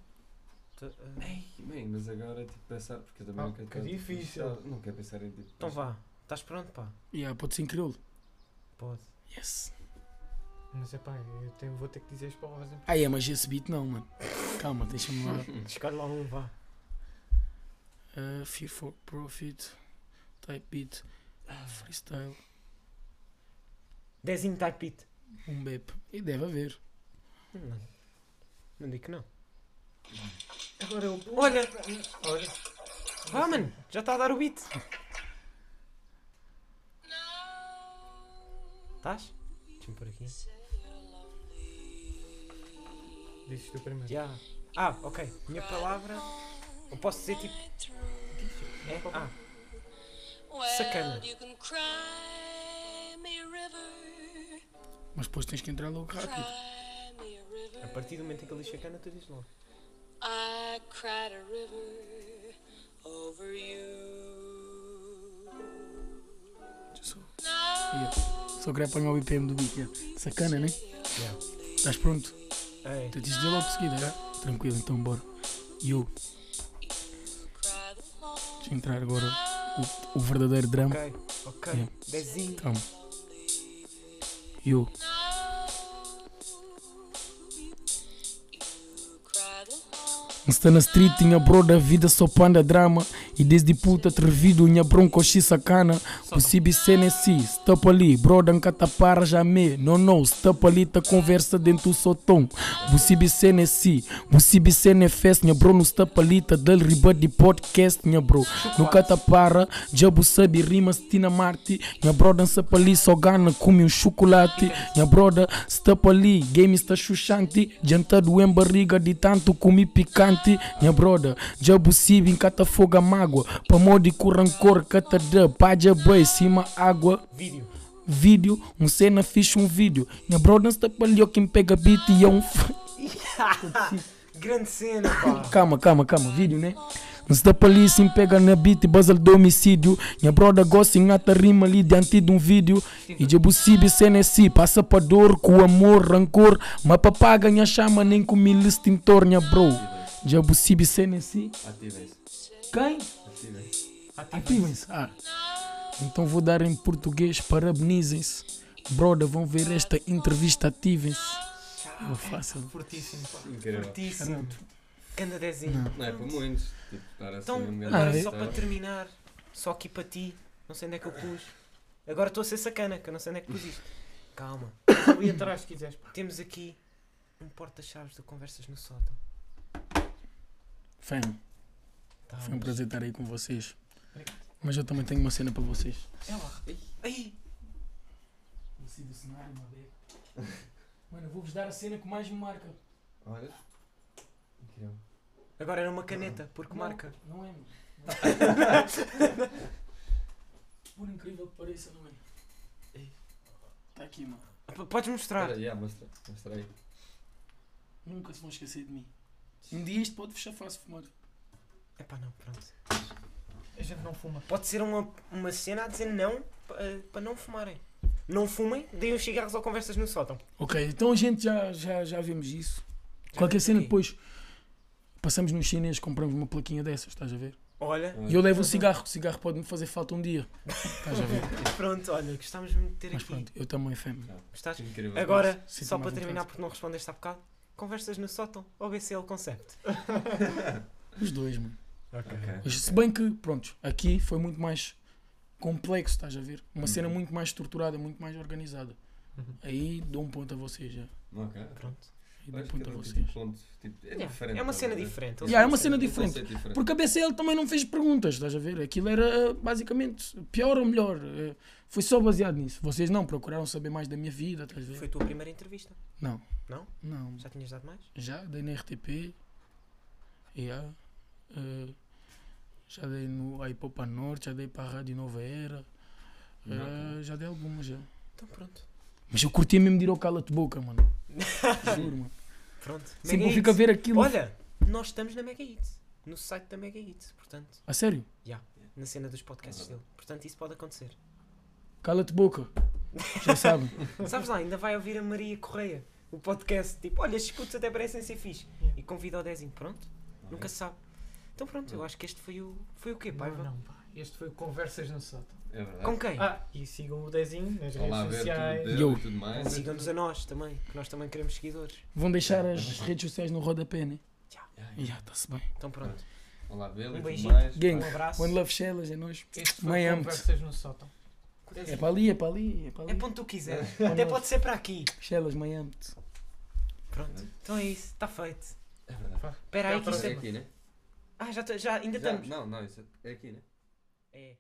T- ah, Ei, bem, mas agora é tipo pensar, porque eu também Ah, não quero que tanto difícil. pensar- Não quero pensar em tipo. Então vá. Estás pronto, pá? Yeah, pode ser crioulo. Pode. Yes. Mas é pá, eu tenho- vou ter que dizer as palavras em Ah, é, mas esse beat não, mano. Calma, deixa-me lá. Escolhe lá um, vá. Uh, Fear for Profit, Type Beat, Freestyle, Dezinho type beat. um bep. E deve haver. Não. Não digo que não. Agora eu. Olha! Olha. Vá, mano! Já está a dar o beat. Estás? Deixa-me por aqui. Dizes tu primeiro. Já. Ah, ok. Minha palavra. Eu posso dizer tipo. É? Ah, Sacana. Mas depois tens que entrar logo rápido. a partir do momento em que ele diz sacana, tu dizes logo. I cried a river over you. Só, yeah. Só queria apanhar o BPM do beat. yeah. Sacana, né? Yeah. Estás pronto? Ei. Tu dizes de logo de seguida, é? Tranquilo, então bora. Eu, the long deixa eu entrar agora o, o verdadeiro drama. Ok, ok. Yeah. Dezinho. Calma. Eu, Está na street, tinha bro da vida, só panda drama. E desde puta atrevido, nha bronco xi sacana. O CBC nesse, stop ali, bro dan catapara me. Não, não, stop ali, tá conversa dentro do sotão. CBC nesse, o CBC ne fest, nha bro no stop ali, tá dal riba de podcast, nha bro. No catapara, jabu sabe rimas, tina marti. Nha bro dan stop ali, só gana, come um chocolate. Nha broda, stop ali, game está chuchante. Janta doem barriga de tanto comi picante. Nha broda, jabu sibi, cata foga mágoa. Pa modi com rancor, cata de paja boy, cima água. Vídeo. Vídeo, um cena fixe um vídeo. Nha broda, stop ali, ó, quem pega beat e é um. Grande cena, pá. Calma, calma, calma, vídeo, né? Não se dá polícia, pega na beat, basal do homicídio. Minha broda gosta em ata rima ali diante de um vídeo. E de bucibe CNC, passa para dor, com amor, rancor. Mas papaga, minha chama, nem com mil extintor, minha bro. De bucibe CNC. Ativem-se. Quem? Ativem-se. Ativem-se. Ah. Então vou dar em português, parabenizem-se. Broda, vão ver esta entrevista, ativem-se. Eu faço. Fortíssimo, pá. Incrível. Fortíssimo. Ganda dezinho. Não. Não é para muitos. Tipo, estar assim Então, um agora Ah, é? só para terminar, só aqui para ti, não sei onde é que eu pus. Agora estou a ser sacana, que eu não sei onde é que pus isto. Calma. Ali atrás, se quiseres. Temos aqui um porta-chaves de conversas no sótão. Fam, Tá, foi um mas- prazer estar aí com vocês. Obrigado. Mas eu também tenho uma cena para vocês. É lá. Ai, Mano, eu vou-vos dar a cena que mais me marca. Olha. Incrível. agora era uma caneta, porque marca. Não é, mano. Por incrível que pareça, não é. Está aqui, mano. P- Podes mostrar. Espera, yeah, mostra, mostra aí. Nunca se vão esquecer de mim. Um dia isto pode fechar fácil fumar. Epá, não, pronto. A gente não fuma. Pode ser uma, uma cena a dizer não para não fumarem. Não fumem, deem os cigarros ou conversas no sótão. Ok, então a gente já, já, já vimos isso. Já Qualquer cena aqui. depois. Passamos no chinês, compramos uma plaquinha dessas, estás a ver? Olha, E eu levo um cigarro, o cigarro pode-me fazer falta um dia. Estás a ver? pronto, olha, gostávamos de ter Mas aqui. pronto, eu também, fam. Gostaste? Incrível. Agora, só para terminar, porque não respondeste há bocado, conversas no sótão ou BCL Concept. Os dois, mano. Ok. Mas Se bem que, pronto, aqui foi muito mais complexo, estás a ver? Uma cena Uhum. muito mais estruturada, muito mais organizada. Uhum. Aí dou um ponto a vocês já. Ok. Pronto. Ponto a cada vocês. ponto, tipo, é Yeah, diferente. é uma cena ver? diferente. Yeah, é uma cena diferente. diferente. Porque a BCL também não fez perguntas, estás a ver? Aquilo era basicamente pior ou melhor. eh, Foi só baseado nisso. Vocês não procuraram saber mais da minha vida, estás a ver? Foi a tua primeira entrevista. Não. Não? Não. Já tinhas dado mais? Já dei na RTP. Yeah. eh, já dei no aí para Norte, já dei para a Rádio Nova Era. Ok. já dei algumas já. Então pronto. Mas eu curtia mesmo de ir ao cala-te boca, mano. Juro, mano. Pronto. Sempre fico a ver aquilo. Olha, nós estamos na Mega Hits. no site da Mega Hits, portanto, A sério? na cena dos podcasts dele. Portanto, isso pode acontecer. Cala-te boca. Já sabem. Sabes lá, ainda vai ouvir a Maria Correia, o podcast, tipo, olha, estes putos até parecem ser fixe. Yeah. E convida o Dezinho, pronto, nunca se sabe. Então pronto, eu acho que este foi o. Foi o quê, Não, Paiva? não, pá. Este foi o Conversas no Sótão. É verdade. Com quem? Ah, e sigam o Dezinho nas Vão lá redes sociais. tudo dele Yo. e tudo mais. Sigam-nos a nós também, que nós também queremos seguidores. Vão deixar as redes sociais no rodapé, né? E ya. já, está-se bem. Então pronto. Vão lá vê-lo Um e tudo beijinho. mais. Gang. Um abraço. One love Shellas, é nós. Mãe, o amo-te. Conversas no Sótão. É para ali, é para ali, é para É ali. para onde tu quiseres. Até pode ser para aqui. Shellas, mãe, amo-te. Pronto. Então é isso, está feito. É verdade. Espera aí que isto É é... aqui, né? Ah, já, já ainda Já- estamos. Não, não, isso é aqui, né? É.